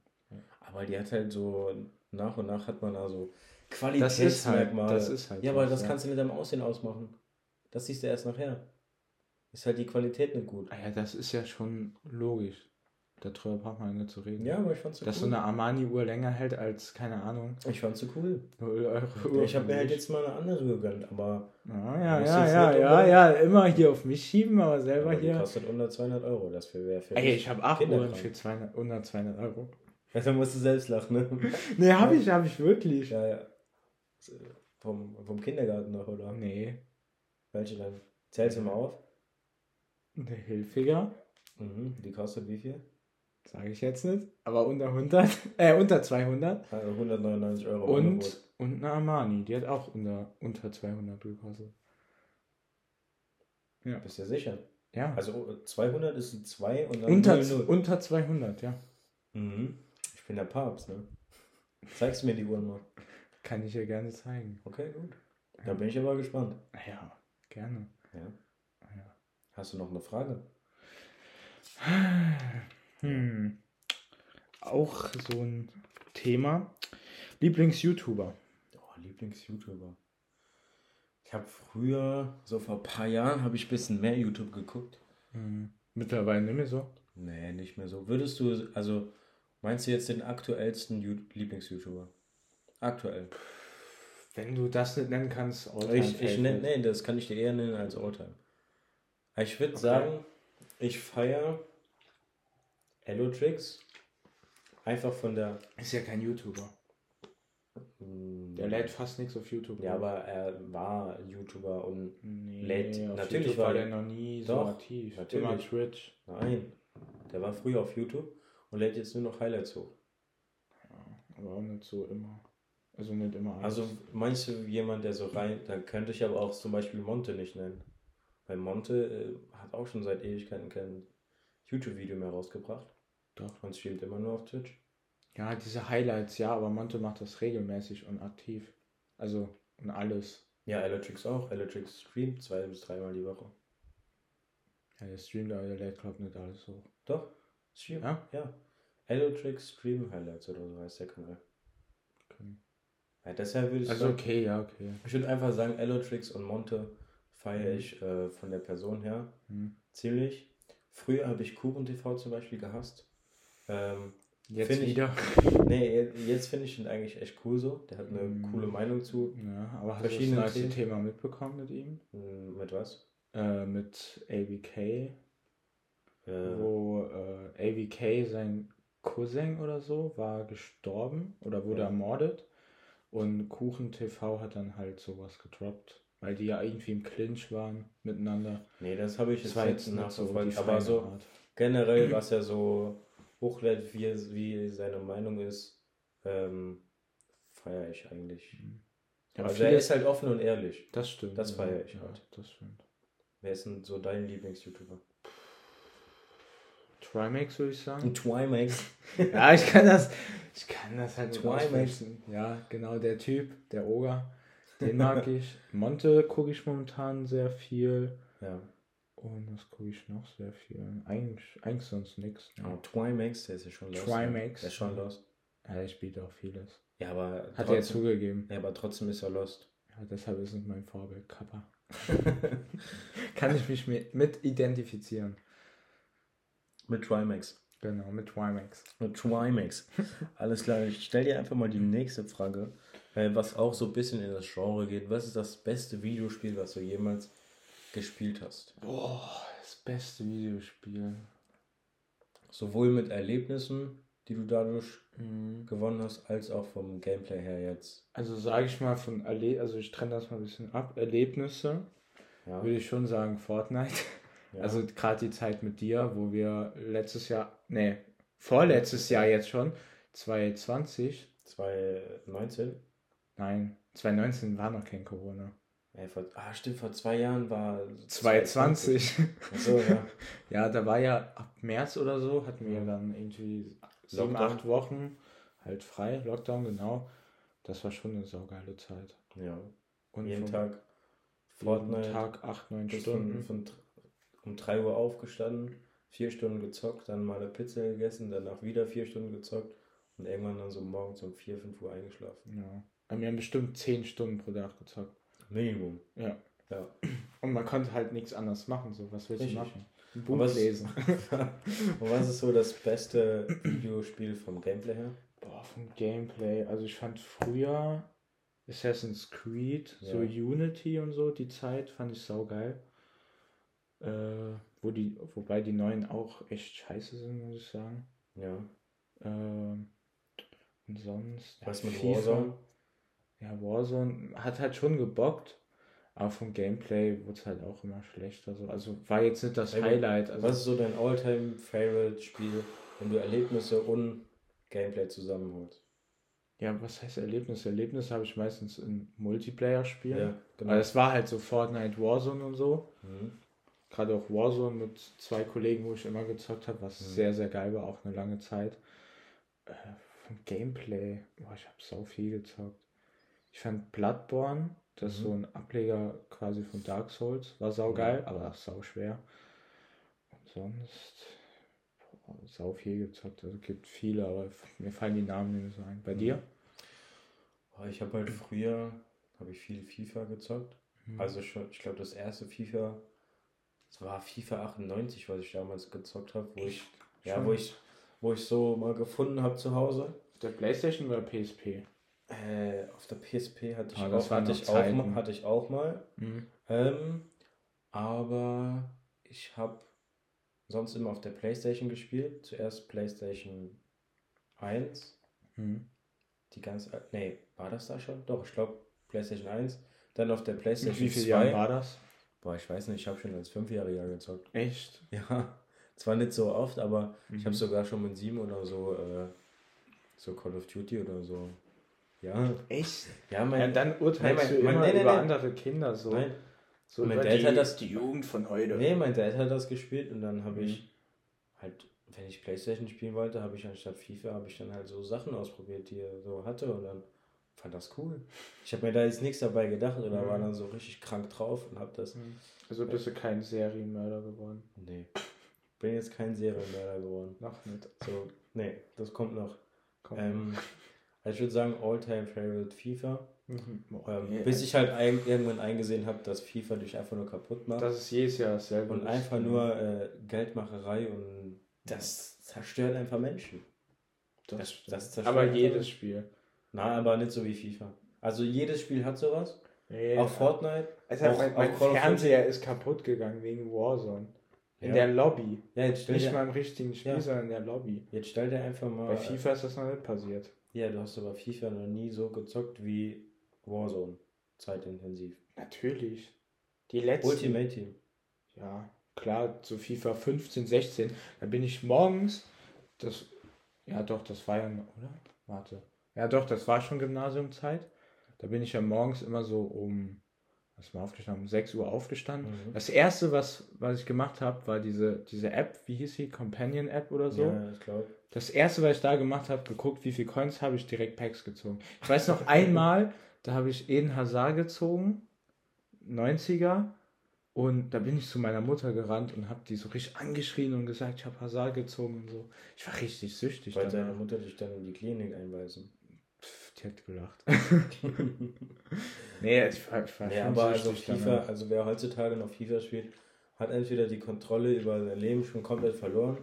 Aber die hat halt so, nach und nach hat man also Qualitätsmerkmale. Das ist halt ja, aber das ja. kannst du nicht am Aussehen ausmachen. Das siehst du erst nachher. Ist halt die Qualität nicht gut. Ah ja, das ist ja schon logisch. Darüber braucht man nicht zu reden. Ja, aber ich fand's so Dass cool. so eine Armani-Uhr länger hält als, keine Ahnung, ich fand's so cool. 0 Euro. Ja, ich habe mir halt jetzt mal eine andere gegönnt, aber, Ja, ja, ja, ja, ja, unbedingt- ja, immer hier auf mich schieben, aber selber aber die hier. kostet unter 200 Euro. Das wäre für Ey, ich habe 8 Kinderkram. Uhren für 200, unter 200 Euro. Ja, dann musst du selbst lachen, ne? Nee, habe ich, habe ich wirklich. Ja, ja. Vom, vom Kindergarten noch, oder? Nee, Welche dann? Zählst du mal auf? eine Hilfiger, Mhm. Die kostet wie viel? Sage ich jetzt nicht, aber unter 100, äh, unter 200. Also 199 Euro. Und, und eine Armani, die hat auch unter, unter 200 gekostet. Bist du sicher? Ja, Also 200 ist ein 2 und dann unter, 0, 0. unter 200, ja. Mhm. Ich bin der Papst, ne? Zeigst mir die Uhren mal. Kann ich ja gerne zeigen. Okay, gut. Da bin ich aber gespannt. Ja, gerne. Ja. Ja. Hast du noch eine Frage? Hm. Auch so ein Thema. Lieblings-YouTuber. Oh, Lieblings-YouTuber. Ich habe früher, so vor ein paar Jahren, habe ich ein bisschen mehr YouTube geguckt. Hm. Mittlerweile nicht mehr so. Nee, nicht mehr so. Würdest du, also, meinst du jetzt den aktuellsten Lieblings-YouTuber? Aktuell. Wenn du das nicht nennen kannst, Alltime Ich, ich nenn, nee, das kann ich dir eher nennen als Alltime. Ich würde sagen, ich feiere Allotrix einfach von der. Ist ja kein YouTuber. Mm, Der lädt fast nichts auf YouTube. Ja, aber er war YouTuber und. nee, lädt- natürlich YouTube war der- noch nie so aktiv. natürlich. Immer Twitch. Nein, der war früher auf YouTube und lädt jetzt nur noch Highlights hoch. Aber auch nicht so immer. Also nicht immer alles. Also meinst du jemand, der so rein. Da könnte ich aber auch zum Beispiel Monte nicht nennen. Weil Monte äh, hat auch schon seit Ewigkeiten kein YouTube-Video mehr rausgebracht. Doch. Und streamt immer nur auf Twitch. Ja, diese Highlights, ja, aber Monte macht das regelmäßig und aktiv. Also, und alles. Ja, Electrix auch. Electrix streamt zwei bis dreimal die Woche. Ja, der streamt, aber der lädt, glaub nicht alles hoch. Doch, streamt. Ja? Ja. Electrix Stream Highlights oder so heißt der Kanal. Okay. Ja, deshalb würde ich Also, sagen, okay, ja, okay. ich würde einfach sagen, Elotrix und Monte feiere Mhm. ich äh, von der Person her Hm. ziemlich. Früher habe ich Kuchen TV zum Beispiel gehasst. Ähm, Jetzt ich- wieder. nee, jetzt finde ich ihn eigentlich echt cool so. Der hat eine Mhm. coole Meinung zu. Ja, aber hast du das Themen. Thema mitbekommen mit ihm? Hm, Mit was? Äh, mit ABK, Äh, wo äh, ABK, sein Cousin oder so, war gestorben oder wurde Ja. ermordet. Und Kuchen TV hat dann halt sowas gedroppt, weil die ja irgendwie im Clinch waren miteinander. nee, das habe ich Das jetzt nicht jetzt nicht so nachverfolgt. aber feine so generell, was er so hochlädt, wie, es- wie seine Meinung ist, ähm, feiere ich eigentlich. Ja, also er ist halt offen und ehrlich. das stimmt. das ja. feier ich ja, halt. Das stimmt. Wer ist denn so dein Lieblings-YouTuber? Trimax würde ich sagen. Twimax. Ja, ich kann das, ich kann das halt Trimax. Ja, genau, der Typ, der Oger, den mag ich. Monte gucke ich momentan sehr viel. Ja. Und was gucke ich noch sehr viel? Eigentlich, eigentlich sonst nichts. Ne? Aber Twimax, der ist ja schon lost. Trimax. Der ist schon lost. Ja, der spielt auch vieles. Ja, aber Hat er trotzdem, zugegeben. ja, aber trotzdem ist er lost. Ja, deshalb ist es mein Vorbild, Kappa. Kann ich mich mit, mit identifizieren. Mit Trimax. Genau, mit Trimax. Mit Trimax. Alles klar, ich stell dir einfach mal die nächste Frage, äh, was auch so ein bisschen in das Genre geht. Was ist das beste Videospiel, was du jemals gespielt hast? Boah, das beste Videospiel. Sowohl mit Erlebnissen, die du dadurch Mhm. gewonnen hast, als auch vom Gameplay her jetzt. Also sage ich mal von Erle also ich trenne das mal ein bisschen ab. Erlebnisse Ja. würde ich schon sagen Fortnite. ja. Also gerade die Zeit mit dir, wo wir letztes Jahr, nee, vorletztes Jahr jetzt schon, 2020, 2019. nein, 2019 war noch kein Corona. Ja, vor, ah, stimmt, vor zwei Jahren war 2020. Achso, ja. Ja, da war ja ab März oder so, hatten wir dann irgendwie sieben, acht Wochen halt frei, Lockdown, genau. Das war schon eine saugeile Zeit. ja. Und jeden Tag Fortnite. Jeden Tag 8, 9 Stunden. Von, um 3 Uhr aufgestanden, 4 Stunden gezockt, dann mal eine Pizza gegessen, danach wieder 4 Stunden gezockt und irgendwann dann so morgens um 4, 5 Uhr eingeschlafen. Ja. Wir haben bestimmt 10 Stunden pro Tag gezockt. Minimum. Ja. ja. Und man konnte halt nichts anderes machen, so was willst du machen? Ein Buch was, lesen. und was ist so das beste Videospiel vom Gameplay her? Boah, vom Gameplay. Also ich fand früher Assassin's Creed, ja. so Unity und so, die Zeit fand ich saugeil. Äh, wo die, wobei die neuen auch echt scheiße sind, muss ich sagen. Ja. Äh, und sonst. Was ja, mit FIFA, Warzone? Ja, Warzone hat halt schon gebockt. Aber vom Gameplay wurde es halt auch immer schlechter. So. Also war jetzt nicht das Highlight. Also was ist so dein Alltime favorite Spiel, wenn du Erlebnisse und Gameplay zusammenholst? Ja, was heißt Erlebnis? Erlebnis habe ich meistens in Multiplayer-Spielen. Ja, genau. Aber es war halt so Fortnite Warzone und so. Mhm. Gerade auch Warzone mit zwei Kollegen, wo ich immer gezockt habe, was mhm. sehr, sehr geil war, auch eine lange Zeit. Äh, vom Gameplay, boah, ich habe so viel gezockt. Ich fand Bloodborne das ist mhm. so ein Ableger quasi von Dark Souls. War saugeil, mhm. aber auch sau schwer. Und sonst boah, sau viel gezockt. Also gibt viele, aber mir fallen die Namen nicht so ein. Bei mhm. dir? Ich habe halt früher habe ich viel FIFA gezockt. Mhm. Also schon, ich glaube das erste FIFA, das war FIFA 98, was ich damals gezockt habe, wo ich ja, wo ich wo ich so mal gefunden habe zu Hause. Der PlayStation oder PSP? Äh, auf der PSP hatte ich, ah, auch, hatte ich, auch, mal, hatte ich auch mal. Mhm. Ähm, aber ich habe sonst immer auf der Playstation gespielt. Zuerst Playstation 1. Mhm. Die ganz. Nee, war das da schon? Doch, ich glaube Playstation 1. Dann auf der Playstation Mit wie 2. Jahren war das? Boah, ich weiß nicht, ich habe schon als Fünfjähriger gezockt. Echt? Ja. Zwar nicht so oft, aber mhm. ich habe sogar schon mit sieben oder so äh, so Call of Duty oder so ja. Echt? Ja, mein, ja, dann urteilst nein, mein, du immer nein, über nein, andere Kinder so. Nein. So mein Dad die, hat das die Jugend von heute. Nee, mein Dad hat das gespielt und dann habe mhm. ich halt, wenn ich Playstation spielen wollte, habe ich anstatt FIFA, habe ich dann halt so Sachen ausprobiert, die er so hatte und dann fand das cool. Ich habe mir da jetzt nichts dabei gedacht oder mhm. war dann so richtig krank drauf und habe das. Mhm. Also bist du kein Serienmörder geworden? Nee. Bin jetzt kein Serienmörder geworden. Noch nicht. So, nee, das kommt noch. Kommt ähm, also ich würde sagen, All-Time Favorite FIFA. Mhm. Ähm. Bis ich halt ein, irgendwann eingesehen habe, dass FIFA dich einfach nur kaputt macht. Das ist jedes Jahr dasselbe. Und einfach nur äh, Geldmacherei und das zerstört einfach Menschen. Das, das, das aber jedes. Spiel. Na, aber nicht so wie FIFA. Also jedes Spiel hat sowas. Ja. Auch Fortnite. Also auch, mein, mein auch Fernseher ist kaputt gegangen wegen Warzone. In ja. der Lobby. Ja, nicht mal im richtigen Spiel, ja. sondern in der Lobby. Jetzt stell dir einfach mal. Bei FIFA ist das noch nicht passiert. Ja, du hast aber FIFA noch nie so gezockt wie Warzone. Zeitintensiv. Natürlich. Die letzten. Ultimate Team. Ja, klar, zu FIFA 15, 16. Da bin ich morgens. Das. Ja, doch, das war ja. Oder? Warte. Ja, doch, das war schon Gymnasiumzeit. Da bin ich ja morgens immer so um. Was mal aufgestanden? Um 6 Uhr aufgestanden. Mhm. Das erste, was, was ich gemacht habe, war diese, diese App, wie hieß sie? Companion App oder so. Ja, ich glaube. Das erste, was ich da gemacht habe, geguckt, wie viel Coins habe ich, direkt Packs gezogen. Ich weiß noch einmal, da habe ich Eden Hazard gezogen, 90er, und da bin ich zu meiner Mutter gerannt und habe die so richtig angeschrien und gesagt, ich habe Hazard gezogen und so. Ich war richtig süchtig. Wollte deine Mutter dich dann in die Klinik einweisen? Pff, die hat gelacht. nee, ich war, ich war nee, aber also FIFA, also wer heutzutage noch FIFA spielt, hat entweder die Kontrolle über sein Leben schon komplett verloren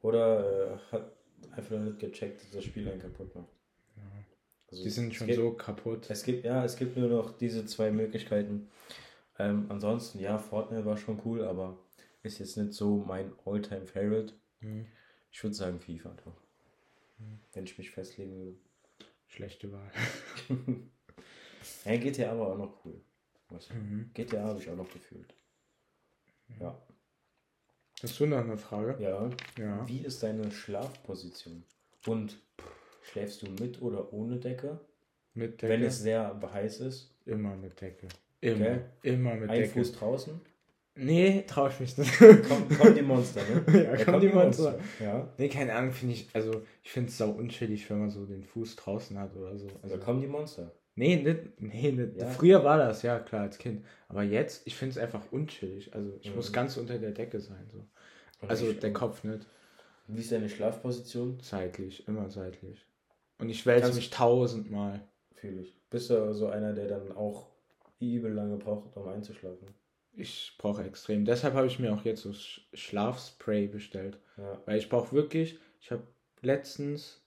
oder äh, hat einfach noch nicht gecheckt, dass das Spiel einen kaputt macht. Ja. Also die sind schon gibt, so kaputt. Es gibt, ja, es gibt nur noch diese zwei Möglichkeiten. Ähm, ansonsten, ja, Fortnite war schon cool, aber ist jetzt nicht so mein Alltime favorite Mhm. Ich würde sagen FIFA doch. Mhm. Wenn ich mich festlegen würde. Schlechte Wahl. ja, GTA aber auch noch cool. Mhm. GTA habe ich auch noch gefühlt. Ja. Hast du noch eine Frage? Ja. ja. Wie ist deine Schlafposition? Und schläfst du mit oder ohne Decke? Mit Decke. Wenn es sehr heiß ist? Immer mit Decke. Immer. Okay. Immer mit Ein Decke. Fuß draußen? Nee, trau ich mich nicht. Kommen komm die Monster, ne? ja, ja kommen die Monster. Monster. Ja. Nee, keine Ahnung, finde ich, also ich finde es sau unschädlich, wenn man so den Fuß draußen hat oder so. Also da kommen die Monster. Nee, nicht, nee nicht. Ja. früher war das, ja klar, als Kind. Aber jetzt, ich finde es einfach unchillig. Also ich mhm. muss ganz unter der Decke sein. So. Also der Kopf nicht. Wie ist deine Schlafposition? Seitlich, immer seitlich. Und ich wälze mich tausendmal. Fühle ich. Bist du so einer, der dann auch übel lange braucht, um einzuschlafen? Ich brauche extrem. Deshalb habe ich mir auch jetzt so Schlafspray bestellt. Ja. Weil ich brauche wirklich, ich habe letztens,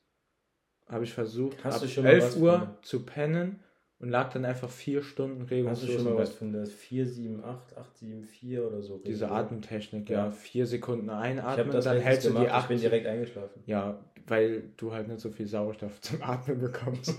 habe ich versucht, Hast ab 11 Uhr zu pennen und lag dann einfach vier Stunden regungslos. Hast du schon mal was von der 478, 874 oder so? Diese Atemtechnik, ja. ja. Vier Sekunden einatmen und dann hältst du die acht. Ich bin direkt eingeschlafen. Ja, weil du halt nicht so viel Sauerstoff zum Atmen bekommst.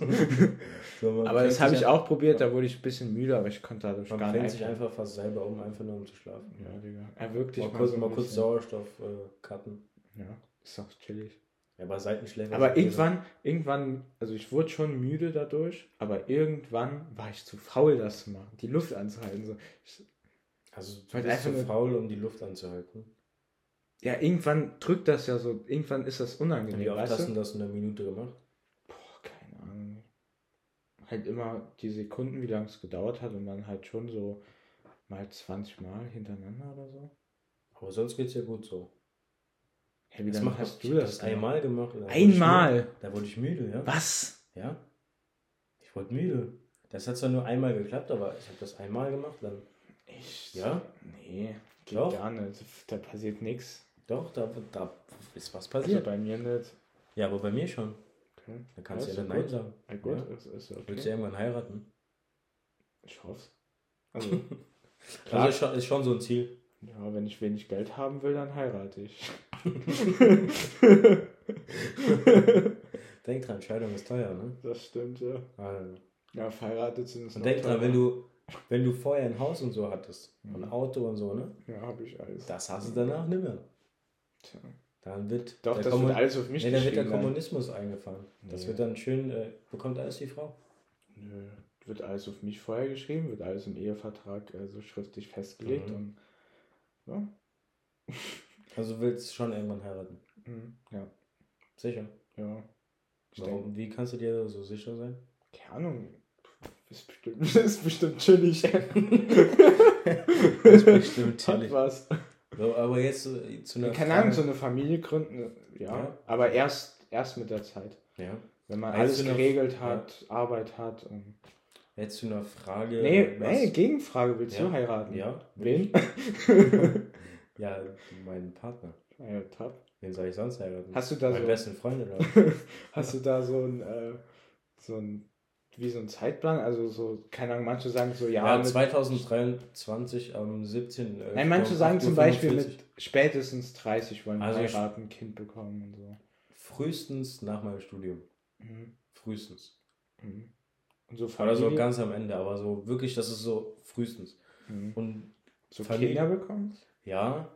so, aber das habe ich auch probiert, da wurde ich ein bisschen müde, aber ich konnte dadurch man gar nicht. Man sich einfach fast selber um, einfach nur um zu schlafen. Ja, Digga. Wirkt dich mal, mal, kurz, mal kurz Sauerstoff äh, cutten. Ja, ist doch chillig. Ja, aber Seitenschläfer. Aber irgendwann, irgendwann, also ich wurde schon müde dadurch, aber irgendwann war ich zu faul, das zu machen, die Luft anzuhalten. So. Ich, also du bist zu faul, um die Luft anzuhalten? Ja, irgendwann drückt das ja so, irgendwann ist das unangenehm. Wie oft hast du das in einer Minute gemacht? Boah, keine Ahnung. Halt immer die Sekunden, wie lange es gedauert hat und dann halt schon so mal 20 Mal hintereinander oder so. Aber sonst geht's ja gut so. Hey, wie lange hast du das? das einmal gemacht. Da einmal? da wurde ich müde, ja. Was? Ja. Ich wurde müde. Das hat zwar nur einmal geklappt, aber ich habe das einmal gemacht, dann. Echt? Ja? Nee, geht Doch. gar nicht. Da passiert nichts. Doch, da, da ist was passiert. Also bei mir nicht. Ja, aber bei mir schon. Okay. Da kannst du ja dann Nein sagen. Ja, gut, ja. Ist, ist okay. Willst du irgendwann heiraten? Ich hoffe Also, also ist, schon, ist schon so ein Ziel. Ja, wenn ich wenig Geld haben will, dann heirate ich. denk dran, Scheidung ist teuer, ne? Das stimmt, ja. Also. Ja, verheiratet sind es Und denk dran, wenn du, wenn du vorher ein Haus und so hattest, mhm. ein Auto und so, ne? Ja, habe ich alles. Das hast du danach nicht mehr. Tja. Dann wird, Doch, das Kommun wird alles auf mich nee, dann wird der Kommunismus sein. eingefahren. Das nee. wird dann schön, äh, bekommt alles die Frau. Nö, wird alles auf mich vorher geschrieben, wird alles im Ehevertrag äh, so schriftlich festgelegt mhm. und ja. Also willst du schon irgendwann heiraten? Mhm, ja. Sicher? Ja. Warum, wie kannst du dir so sicher sein? Keine Ahnung. Ist bestimmt, ist bestimmt chillig. ist bestimmt chillig. Hat was. So, aber jetzt äh, zu einer. Keine Ahnung, so eine Familie gründen, ja. ja. Aber erst, erst mit der Zeit. Ja. Wenn man alles geregelt hat, ja. Arbeit hat. Und Jetzt zu einer Frage. Nee, nee Gegenfrage. Willst ja. du heiraten? Ja. Wen? ja, meinen Partner. Ja, top. Wen soll ich sonst heiraten? Hast du da Meine so. besten Freunde da. Hast du da so ein. Äh, so ein wie so ein Zeitplan? Also so, keine Ahnung, manche sagen so, ja. Ja, 2023 am 17. Nein, manche sagen zum Beispiel mit spätestens 30 wollen also heiraten, Kind bekommen und so. Frühestens nach meinem Studium. Mhm. Frühestens. Mhm. Und so Oder so ganz am Ende, aber so wirklich, das ist so frühestens. Mhm. Und so Familie, Kinder bekommen? Ja,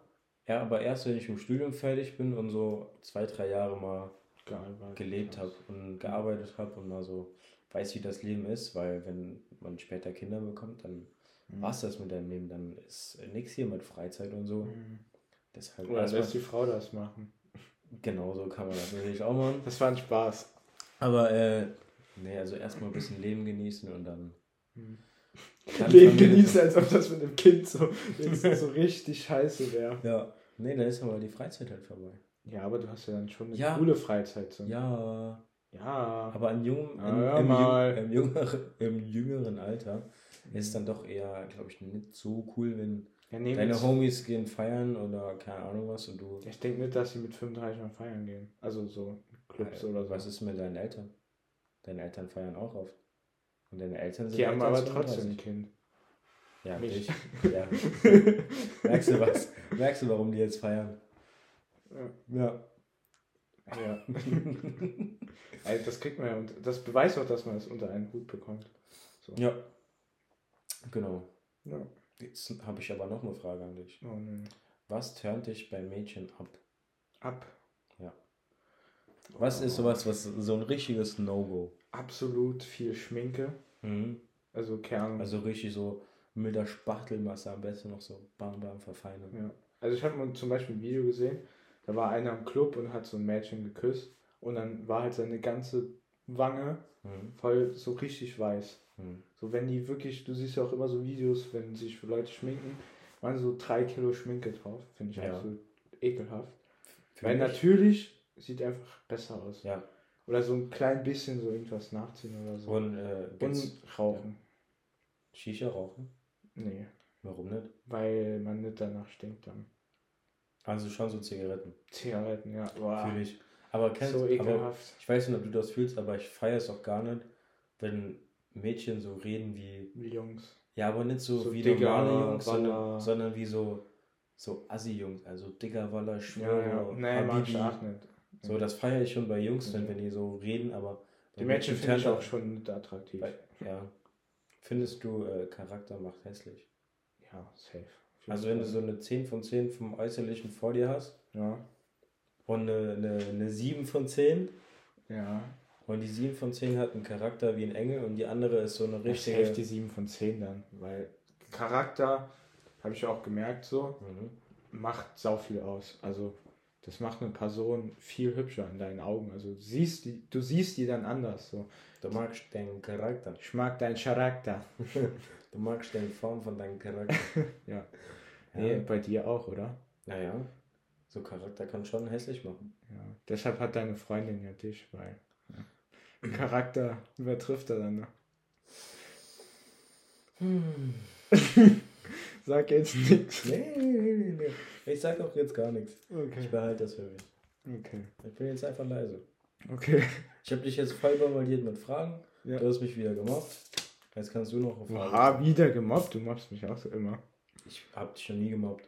ja, aber erst wenn ich im Studium fertig bin und so zwei, drei Jahre mal gearbeitet gelebt habe und gearbeitet habe und mal so weiß, wie das Leben ist, weil wenn man später Kinder bekommt, dann mhm. war es das mit deinem Leben, dann ist nichts hier mit Freizeit und so. Mhm. Deshalb Oder lässt die Frau das machen. Genau so kann man das natürlich auch machen. Das war ein Spaß. Aber äh, Nee, also erstmal ein bisschen Leben genießen und dann. Hm. Leben genießen, als ob das mit dem Kind so, so richtig scheiße wäre. Ja. Nee, dann ist aber die Freizeit halt vorbei. Ja, aber du hast ja dann schon eine ja. coole Freizeit. So. Ja. Ja. Aber im, jungen, ja, im, im, im, jüngeren, im jüngeren Alter ist dann doch eher, glaube ich, nicht so cool, wenn ja, nee, deine Homies gehen feiern oder keine Ahnung was und du. Ich denke nicht, dass sie mit 35 mal feiern gehen. Also so Clubs oder so. Was ist mit deinen Eltern? Deine Eltern feiern auch oft. Und deine Eltern sind. Die haben aber trotzdem ein Kind. Ja, Mich. ich. Ja. Merkst du was? Merkst du, warum die jetzt feiern? Ja. Ja. also das kriegt man ja und das beweist auch, dass man es unter einen Hut bekommt. So. Ja. Genau. Ja. Jetzt habe ich aber noch eine Frage an dich. Oh, nee. Was turnt dich bei Mädchen ab? Ab? Was ist sowas, was so ein richtiges No-Go? Absolut viel Schminke. Mhm. Also Kern. Also richtig so milder Spachtelmasse, am besten noch so bam bam verfeinern. Ja. Also ich habe mal zum Beispiel ein Video gesehen, da war einer im Club und hat so ein Mädchen geküsst und dann war halt seine ganze Wange mhm. voll so richtig weiß. Hm. So, wenn die wirklich, du siehst ja auch immer so Videos, wenn sich Leute schminken, waren so drei Kilo Schminke drauf. Finde ich ja. absolut ekelhaft. Für Weil mich? natürlich sieht einfach besser aus. Ja. Oder so ein klein bisschen so irgendwas nachziehen oder so. Und, äh, Und rauchen. Shisha rauchen? Nee. Warum nicht? Weil man nicht danach stinkt dann. Also schon so Zigaretten. Zigaretten, ja. Boah. Fühl ich. Aber kennst so ekelhaft. ich weiß nicht, ob du das fühlst, aber ich feiere es auch gar nicht, wenn Mädchen so reden wie. Wie Jungs. Ja, aber nicht so, so wie normale Jungs, sondern, sondern, wie so, so Assi-Jungs. Also dicker Waller, Schwör, ja, ja. Nee, mag ich auch nicht. So, das feiere ich schon bei Jungs, mhm. wenn die so reden, aber. Die Mädchen finde ich auch schon nicht attraktiv. Bei, ja. Findest du, äh, Charakter macht hässlich? Ja, safe. Also wenn du so eine 10 von 10 vom Äußerlichen vor dir hast. Ja. Und eine, eine, eine 7 von 10. Ja. Und die 7 von 10 hat einen Charakter wie ein Engel und die andere ist so eine richtige. Das die 7 von 10 dann, weil Charakter, habe ich auch gemerkt so, mhm. macht sau viel aus. Also das macht eine Person viel hübscher in deinen Augen. Also du siehst die, du siehst die dann anders. So. Du magst deinen Charakter. Ich mag deinen Charakter. du magst die Form von deinem Charakter. ja. Nee, ja. bei dir auch, oder? Naja, so Charakter kann schon hässlich machen. Ja. Deshalb hat deine Freundin ja dich, weil ja. Charakter übertrifft er dann. Ne? Hm. Sag jetzt nichts. Nee, nee, nee, nee. Ich sag auch jetzt gar nichts. Okay. Ich behalte das für mich. Okay. Ich bin jetzt einfach leise. Okay. Ich habe dich jetzt voll bombardiert mit Fragen. Ja. Du hast mich wieder gemobbt. Jetzt kannst du noch auf Fragen. Oha, wieder gemobbt? Du mobbst mich auch so immer. Ich hab dich schon nie gemobbt.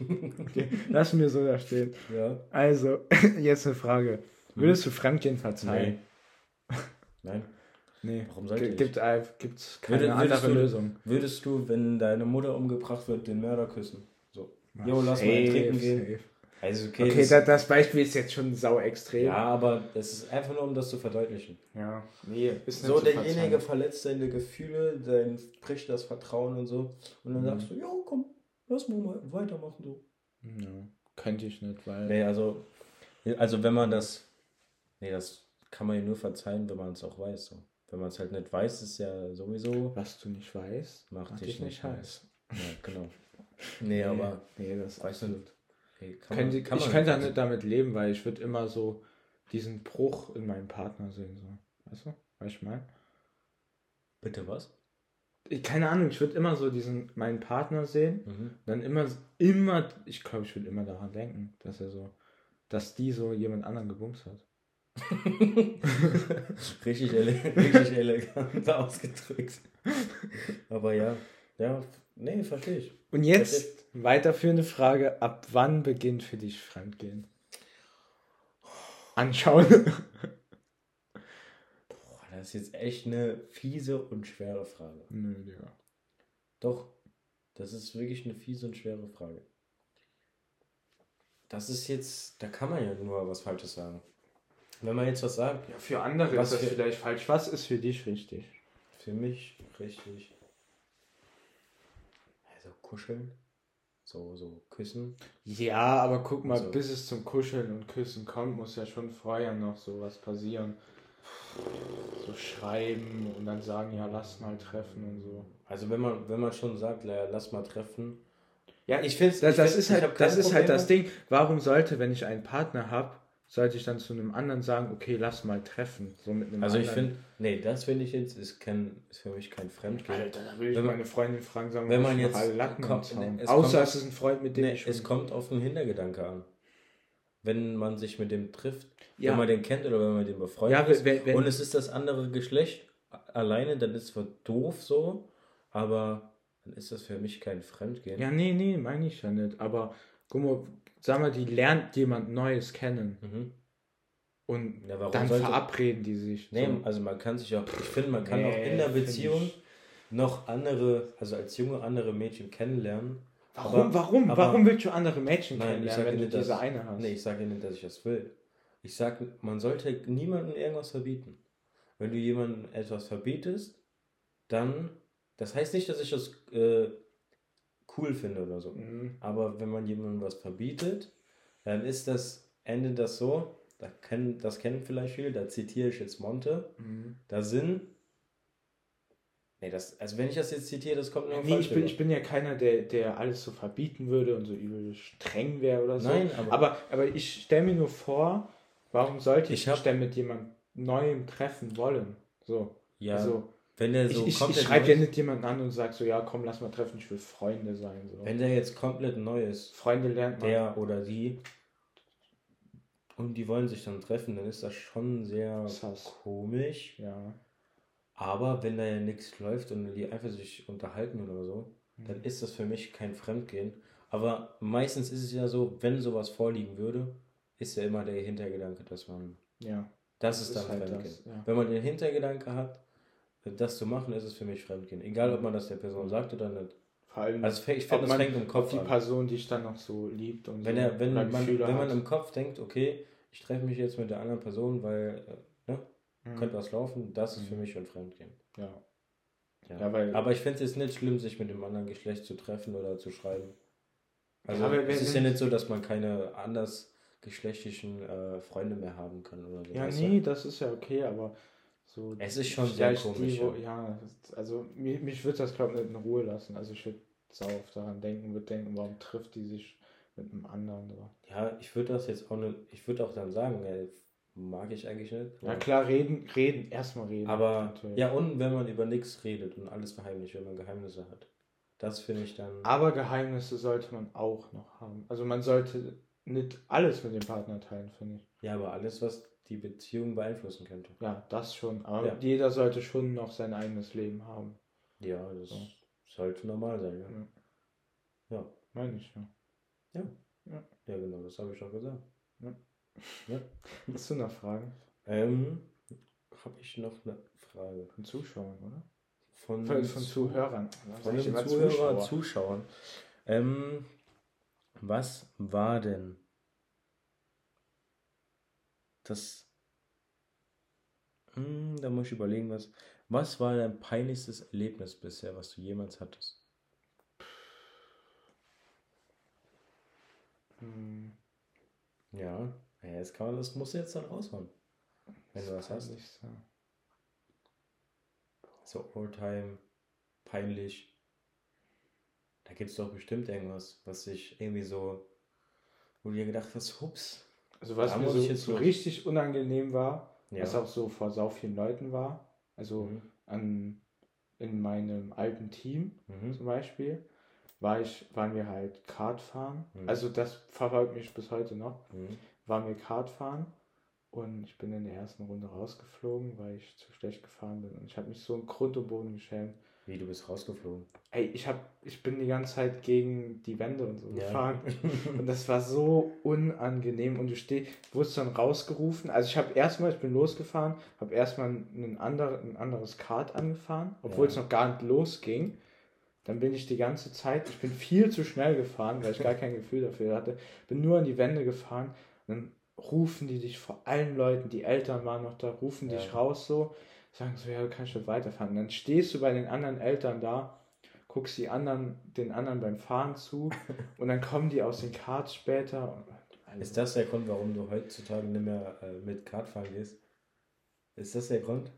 okay, lass mir so da stehen. Ja. Also, jetzt eine Frage. Würdest du Franklin verzeihen? Nein. Nein. Nee. Warum sollte ich? Gibt es keine Würde, andere du, Lösung. Würdest du, wenn deine Mutter umgebracht wird, den Mörder küssen? So. Jo, lass safe, mal trinken gehen. Safe. Also okay, okay das, das, Beispiel ist jetzt schon sau extrem. Ja, aber es ist einfach nur, um das zu verdeutlichen. Ja, nee, So, derjenige verletzt deine Gefühle, dein bricht das Vertrauen und so. Und dann mhm. sagst du, ja, komm, lass mal weitermachen so. Ja, könnte ich nicht, weil. Nee, also, also wenn man das. Nee, das kann man ja nur verzeihen, wenn man es auch weiß. So. Wenn man es halt nicht weiß, ist ja sowieso. Was du nicht weißt, macht, macht dich nicht heiß. heiß. Ja, genau. Nee, nee aber. Nee, das weißt du nicht. Okay, könnte, man, ich könnte nicht damit leben, weil ich würde immer so diesen Bruch in meinem Partner sehen. So. Weißt du? Weißt ich mal? Bitte was? Ich, keine Ahnung, ich würde immer so diesen meinen Partner sehen. Mhm. Dann immer, immer, ich glaube, ich würde immer daran denken, dass er so, dass die so jemand anderen gebumst hat. richtig, ele richtig elegant ausgedrückt. Aber ja, ja, nee, verstehe ich. Und jetzt weiterführende Frage: Ab wann beginnt für dich Fremdgehen? Anschauen. Boah, das ist jetzt echt eine fiese und schwere Frage. Nö, ja. Doch, das ist wirklich eine fiese und schwere Frage. Das ist jetzt, da kann man ja nur was Falsches sagen. Wenn man jetzt was sagt. Ja, für andere was ist das vielleicht falsch. Was ist für dich richtig? Für mich richtig. Also kuscheln. So, so küssen. Ja, aber guck mal, also, bis es zum Kuscheln und Küssen kommt, muss ja schon vorher noch sowas passieren. So schreiben und dann sagen, ja, lass mal treffen und so. Also wenn man, wenn man schon sagt, ja, lass mal treffen. Ja, ich finde, das, das, ist halt, das ist halt das Ding. Warum sollte, wenn ich einen Partner habe, sollte ich dann zu einem anderen sagen, okay, lass mal treffen. So mit einem also ich finde, nee, das finde ich jetzt, ist, kein, ist für mich kein Fremdgehen. Alter, da will ich wenn meine Freundin fragen, sagen, wenn man jetzt alle Latten kommt, nee, es Außer kommt, es ist ein Freund, mit dem nee, ich Es kommt auf den Hintergedanke an. Wenn man sich mit dem trifft, ja. wenn man den kennt oder wenn man den befreundet ja, ist wenn, wenn, und es ist das andere Geschlecht alleine, dann ist es zwar doof so, aber dann ist das für mich kein Fremdgehen. Ja, nee, nee, meine ich ja nicht. Aber guck mal, sag mal, die lernt jemand Neues kennen. Mhm. Und ja, dann sollte... verabreden die sich. Nee, so. also man kann sich auch, ich finde, man kann nee, auch in der Beziehung noch andere, also als Junge andere Mädchen kennenlernen. Warum, aber, warum, aber, warum willst du andere Mädchen nein, kennenlernen, wenn nicht, du diese dass, eine hast? Nee, ich sage nicht, dass ich das will. Ich sage, man sollte niemandem irgendwas verbieten. Wenn du jemandem etwas verbietest, dann, das heißt nicht, dass ich das äh, cool finde oder so. Mhm. Aber wenn man jemandem was verbietet, dann ist das, endet das so, da kennen, das kennen vielleicht viele, da zitiere ich jetzt Monte, mhm. da sind Nee, das, also wenn ich das jetzt zitiere, das kommt nur Nee, ich bin, ich bin ja keiner, der, der alles so verbieten würde und so übel streng wäre oder so. Nein, aber. Aber, aber ich stelle mir nur vor, warum sollte ich, ich mich denn mit jemand Neuem treffen wollen? So. Ja. Also, wenn der so ich, ich, ich schreibe ja nicht jemanden an und sage so, ja, komm, lass mal treffen, ich will Freunde sein. So. Wenn der jetzt komplett neu ist, Freunde lernt man. Der oder die, und die wollen sich dann treffen, dann ist das schon sehr das komisch. Ja. Aber wenn da ja nichts läuft und die einfach sich unterhalten oder so, mhm. dann ist das für mich kein Fremdgehen. Aber meistens ist es ja so, wenn sowas vorliegen würde, ist ja immer der Hintergedanke, dass man. Ja. Das, das ist dann ist halt Fremdgehen. Das, ja. Wenn man den Hintergedanke hat, das zu machen, ist es für mich Fremdgehen. Egal, ob man das der Person sagt oder nicht. Vor allem, also ich finde, das fängt im Kopf die an. Person, die ich dann noch so liebt und wenn so, er, wenn man, wenn man im Kopf denkt, okay, ich treffe mich jetzt mit der anderen Person, weil äh, ne, mhm. könnte was laufen, das ist für mhm. mich schon Fremdgehen. Ja. ja. ja weil, Aber ich finde es nicht schlimm, sich mit dem anderen Geschlecht zu treffen oder zu schreiben. Also ja, es ist ja nicht so, dass man keine andersgeschlechtlichen äh, Freunde mehr haben kann oder so. Ja, nee, das ist ja okay, aber so. Es ist schon sehr komisch. Die, wo, ja, also mich, mich würde das, glaube ich, nicht in Ruhe lassen. Also ich würde sau daran denken, würde denken, warum trifft die sich mit einem anderen. So. Ja, ich würde das jetzt auch nicht, ich würde auch dann sagen, ey, mag ich eigentlich nicht. Ja klar, reden, reden, erstmal reden. Aber, natürlich. ja und wenn man über nichts redet und alles verheimlicht, wenn man Geheimnisse hat. Das finde ich dann... Aber Geheimnisse sollte man auch noch haben. Also man sollte nicht alles mit dem Partner teilen, finde ich. Ja, aber alles, was die Beziehung beeinflussen könnte. Ja, das schon. Aber ja. jeder sollte schon noch sein eigenes Leben haben. Ja, das so. sollte normal sein, ja. Ja, ja. meine ich, ja. Ja. Ja, ja genau, das habe ich schon gesagt. Ja. ja. Hast du noch Fragen? Ähm, habe ich noch eine Frage. Von Zuschauern, oder? Von, von, von Zuhörern. Von den Zuhörer, Zuschauer. Zuschauern. Ähm, was war denn das? Hm, da muss ich überlegen, was. Was war dein peinlichstes Erlebnis bisher, was du jemals hattest? Hm. Ja, ja, jetzt kann man das muss jetzt dann raushauen. Wenn das du was hast. Nicht so. so Oldtime, peinlich. Da gibt es doch bestimmt irgendwas, was sich irgendwie so, wo du dir gedacht hast, hups. Also was mir so, so richtig unangenehm war, ja. was auch so vor sau vielen Leuten war, also mhm. an, in meinem alten Team mhm. zum Beispiel, war ich, waren wir halt Kart fahren. Mhm. Also das verfolgt mich bis heute noch. Mhm. Waren wir Kart fahren und ich bin in der ersten Runde rausgeflogen, weil ich zu schlecht gefahren bin. Und ich habe mich so im Grund und Boden geschämt. Wie, du bist rausgeflogen? Ey, ich, hab, ich bin die ganze Zeit gegen die Wände und so ja. gefahren. und das war so unangenehm. Und du stehst, wurdest dann rausgerufen. Also ich habe erstmal, ich bin losgefahren, habe erstmal ein, andere, ein anderes Kart angefahren, obwohl ja. es noch gar nicht losging. Dann bin ich die ganze Zeit, ich bin viel zu schnell gefahren, weil ich gar kein Gefühl dafür hatte. Bin nur an die Wände gefahren. dann rufen die dich vor allen Leuten, die Eltern waren noch da, rufen ja. dich raus so, sagen so, ja, du kannst schon weiterfahren. Dann stehst du bei den anderen Eltern da, guckst die anderen, den anderen beim Fahren zu und dann kommen die aus den Karts später. Also ist das der Grund, warum du heutzutage nicht mehr äh, mit Kart fahren gehst? Ist das der Grund?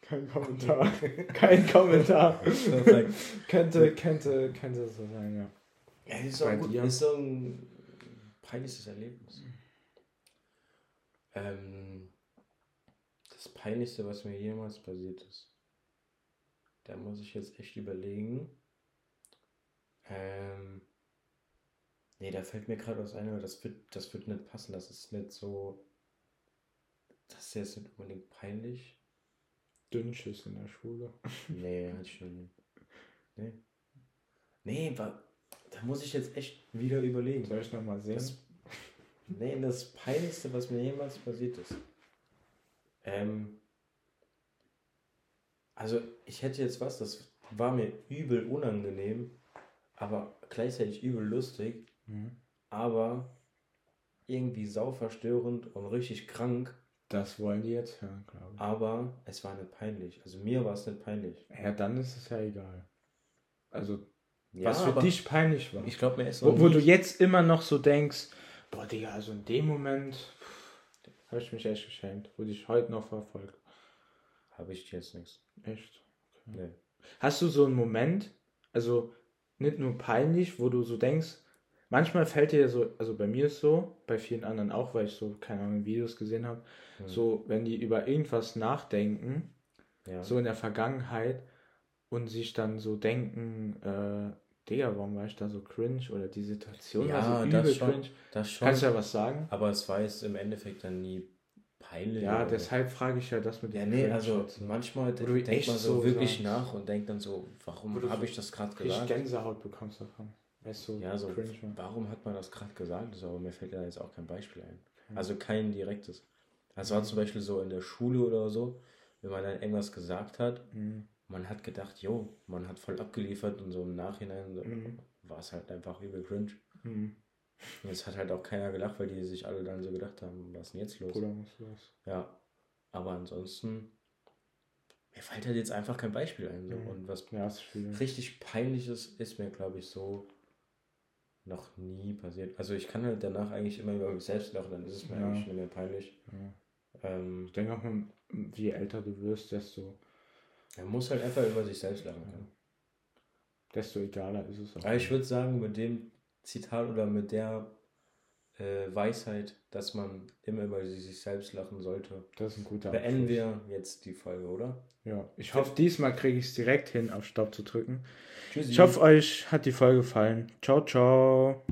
Kein Kommentar. Kein Kommentar. könnte, könnte, könnte so sein, ja. Ja, ist, so gut, ist so ein peinliches Erlebnis. Ähm, das Peinlichste, was mir jemals passiert ist. Da muss ich jetzt echt überlegen. Ähm, nee, da fällt mir gerade was ein, aber das wird, das wird nicht passen. Das ist nicht so. Das ist jetzt nicht unbedingt peinlich. Dünnschiss in der Schule. Nee, noch nie. Nee. Nee, da muss ich jetzt echt wieder überlegen. Soll ich nochmal sehen? Das, nee, das Peinlichste, was mir jemals passiert ist. Ähm, also, ich hätte jetzt was, das war mir übel unangenehm, aber gleichzeitig übel lustig, mhm. aber irgendwie sauverstörend und richtig krank. Das wollen die jetzt hören, glaube ich. Aber es war nicht peinlich. Also mir war es nicht peinlich. Ja, dann ist es ja egal. Also, ja, was für dich peinlich war. Ich glaube, mir ist Wo, wo du jetzt immer noch so denkst, boah, Digga, also in dem Moment habe ich mich echt geschämt. Wurde ich heute noch verfolgt. Habe ich jetzt nichts. Echt? Nee. Hast du so einen Moment, also nicht nur peinlich, wo du so denkst, manchmal fällt dir so, also bei mir ist so, bei vielen anderen auch, weil ich so, keine Ahnung, Videos gesehen habe, mhm. so, wenn die über irgendwas nachdenken, ja. so in der Vergangenheit und sich dann so denken, äh, Digga, warum war ich da so cringe oder die Situation ja, war so übel das schon, cringe. Das schon, Kannst du ja was sagen? Aber es war jetzt im Endeffekt dann nie peinlich. Ja, deshalb frage ich ja das mit Ja, nee, also manchmal denkt man so, so wirklich sagst. nach und denkt dann so, warum habe ich das gerade gesagt? Ich Gänsehaut bekommst davon. Weißt du, ja, so, cringe warum hat man das gerade gesagt? So, aber mir fällt da jetzt auch kein Beispiel ein. Also kein direktes. Also war zum Beispiel so in der Schule oder so, wenn man dann irgendwas gesagt hat, mhm. Man hat gedacht, jo, man hat voll abgeliefert und so im Nachhinein so, mhm. war es halt einfach übel cringe. Mhm. Und es hat halt auch keiner gelacht, weil die sich alle dann so gedacht haben, was ist denn jetzt los? Bruder, was los? Ja, aber ansonsten, mir fällt halt jetzt einfach kein Beispiel ein. So. Mhm. Und was ja, richtig peinliches ist mir, glaube ich, so noch nie passiert. Also ich kann halt danach eigentlich immer über mich selbst lachen, dann ist es mir ja. eigentlich nicht mehr peinlich. Ja. Ähm, ich denke auch, je älter du wirst, desto... Er muss halt einfach über sich selbst lachen können. Desto egaler ist es auch. Aber ich würde sagen, mit dem Zitat oder mit der äh, Weisheit, dass man immer über sich selbst lachen sollte. Das ist ein guter Beenden Abschluss. wir jetzt die Folge, oder? Ja, ich hoffe, diesmal kriege ich es direkt hin, auf Stopp zu drücken. Tschüssi. Ich hoffe, euch hat die Folge gefallen. Ciao, ciao.